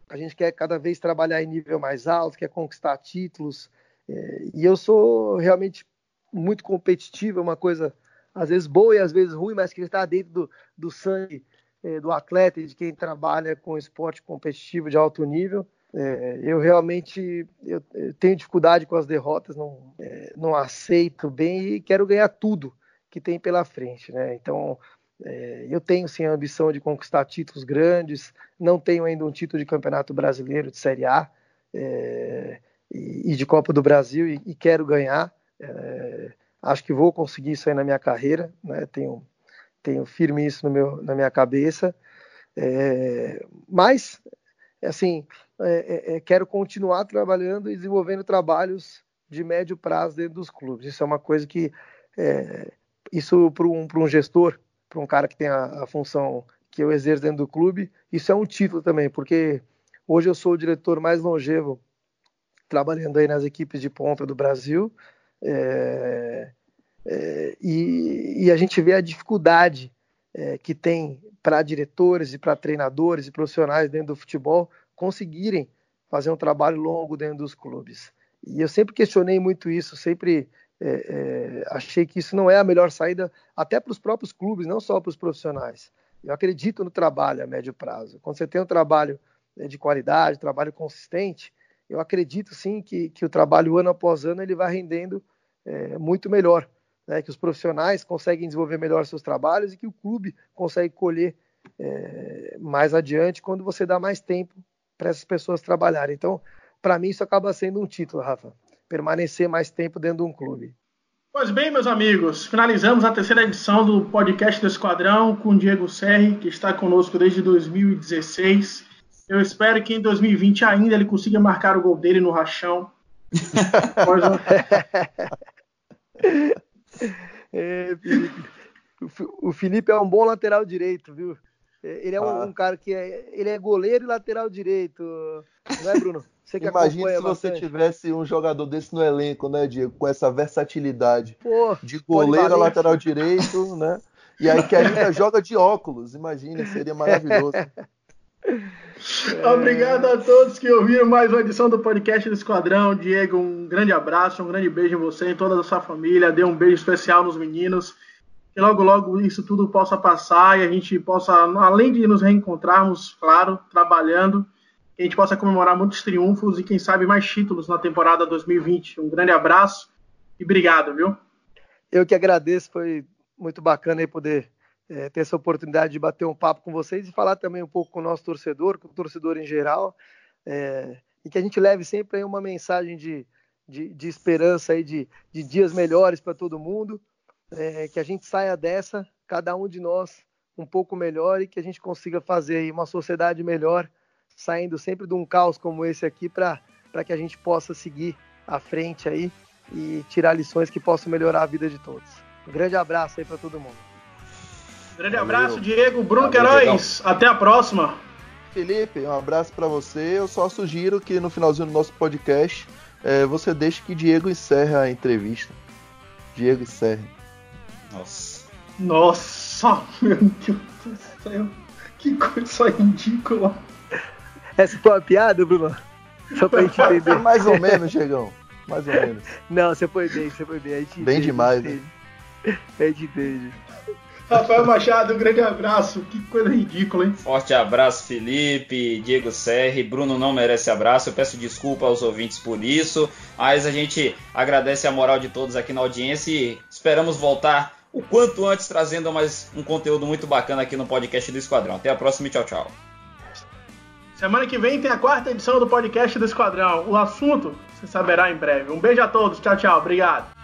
a gente quer cada vez trabalhar em nível mais alto, quer conquistar títulos. É, e eu sou realmente muito competitivo, é uma coisa às vezes boa e às vezes ruim, mas que está dentro do, do sangue é, do atleta e de quem trabalha com esporte competitivo de alto nível. É, eu realmente eu, eu tenho dificuldade com as derrotas, não, é, não aceito bem e quero ganhar tudo que tem pela frente. Né? Então, é, eu tenho sim a ambição de conquistar títulos grandes, não tenho ainda um título de campeonato brasileiro de Série A é, e, e, de Copa do Brasil e, e quero ganhar. É, acho que vou conseguir isso aí na minha carreira, né? tenho, tenho firme isso meu, na minha cabeça. É, mas, assim, é, é, é, quero continuar trabalhando e desenvolvendo trabalhos de médio prazo dentro dos clubes. Isso é uma coisa que, é, isso para um, um gestor, para um cara que tem a, a, função que eu exerço dentro do clube, isso é um título também, porque hoje eu sou o diretor mais longevo trabalhando aí nas equipes de ponta do Brasil. É, é, e, e, a gente vê a dificuldade que tem para diretores e para treinadores e profissionais dentro do futebol conseguirem fazer um trabalho longo dentro dos clubes. E eu sempre questionei muito isso, sempre é, é, achei que isso não é a melhor saída, até para os próprios clubes, não só para os profissionais. Eu acredito no trabalho a médio prazo. Quando você tem um trabalho é, de qualidade, trabalho consistente, eu acredito sim que, que o trabalho ano após ano ele vai rendendo é, muito melhor, né? que os profissionais conseguem desenvolver melhor seus trabalhos e que o clube consegue colher é, mais adiante quando você dá mais tempo para essas pessoas trabalharem. Então, para mim, isso acaba sendo um título, Rafa. Permanecer mais tempo dentro de um clube. Pois bem, meus amigos, finalizamos a terceira edição do podcast do Esquadrão com o Diego Serri, que está conosco desde 2016. Eu espero que em 2020 ainda ele consiga marcar o gol dele no rachão. (laughs) é, Felipe. O Felipe é um bom lateral direito, viu? Ele é um, ah. um, cara que é, ele é goleiro e lateral direito, não é, Bruno? Você que Imagina se você tivesse um jogador desse no elenco, né, Diego, com essa versatilidade Pô, de goleiro a lateral direito, né? E aí que ainda (laughs) joga de óculos, imagina, seria maravilhoso. (laughs) Obrigado a todos que ouviram mais uma edição do podcast do Esquadrão. Diego, um grande abraço, um grande beijo em você e toda a sua família. Dê um beijo especial nos meninos que logo, logo isso tudo possa passar e a gente possa, além de nos reencontrarmos, claro, trabalhando, que a gente possa comemorar muitos triunfos e, quem sabe, mais títulos na temporada 2020. Um grande abraço e obrigado, viu? Eu que agradeço, foi muito bacana aí poder é, ter essa oportunidade de bater um papo com vocês e falar também um pouco com o nosso torcedor, com o torcedor em geral, é, e que a gente leve sempre aí uma mensagem de, de, de esperança aí, de, de dias melhores para todo mundo é, que a gente saia dessa, cada um de nós, um pouco melhor e que a gente consiga fazer uma sociedade melhor, saindo sempre de um caos como esse aqui, para que a gente possa seguir à frente aí e tirar lições que possam melhorar a vida de todos. Um grande abraço aí para todo mundo. Grande abraço, Diego, Bruno Queiroz. Até a próxima. Felipe, um abraço para você. Eu só sugiro que no finalzinho do nosso podcast é, você deixe que Diego encerre a entrevista. Diego encerre. Nossa. Nossa, (laughs) meu Deus do céu. Que coisa ridícula. Essa foi uma piada, Bruno? Só pra gente (laughs) entender. Mais ou menos, Chegão. Mais ou menos. Não, você foi bem, você foi bem. A gente bem entende, demais, né? A gente entende. Rafael Machado, um grande abraço. Que coisa ridícula, hein? Forte abraço, Felipe, Diego Serri. Bruno não merece abraço. Eu peço desculpa aos ouvintes por isso. Mas a gente agradece a moral de todos aqui na audiência e esperamos voltar o quanto antes, trazendo mais um conteúdo muito bacana aqui no podcast do Esquadrão. Até a próxima e tchau, tchau. Semana que vem tem a quarta edição do podcast do Esquadrão. O assunto você saberá em breve. Um beijo a todos. Tchau, tchau. Obrigado.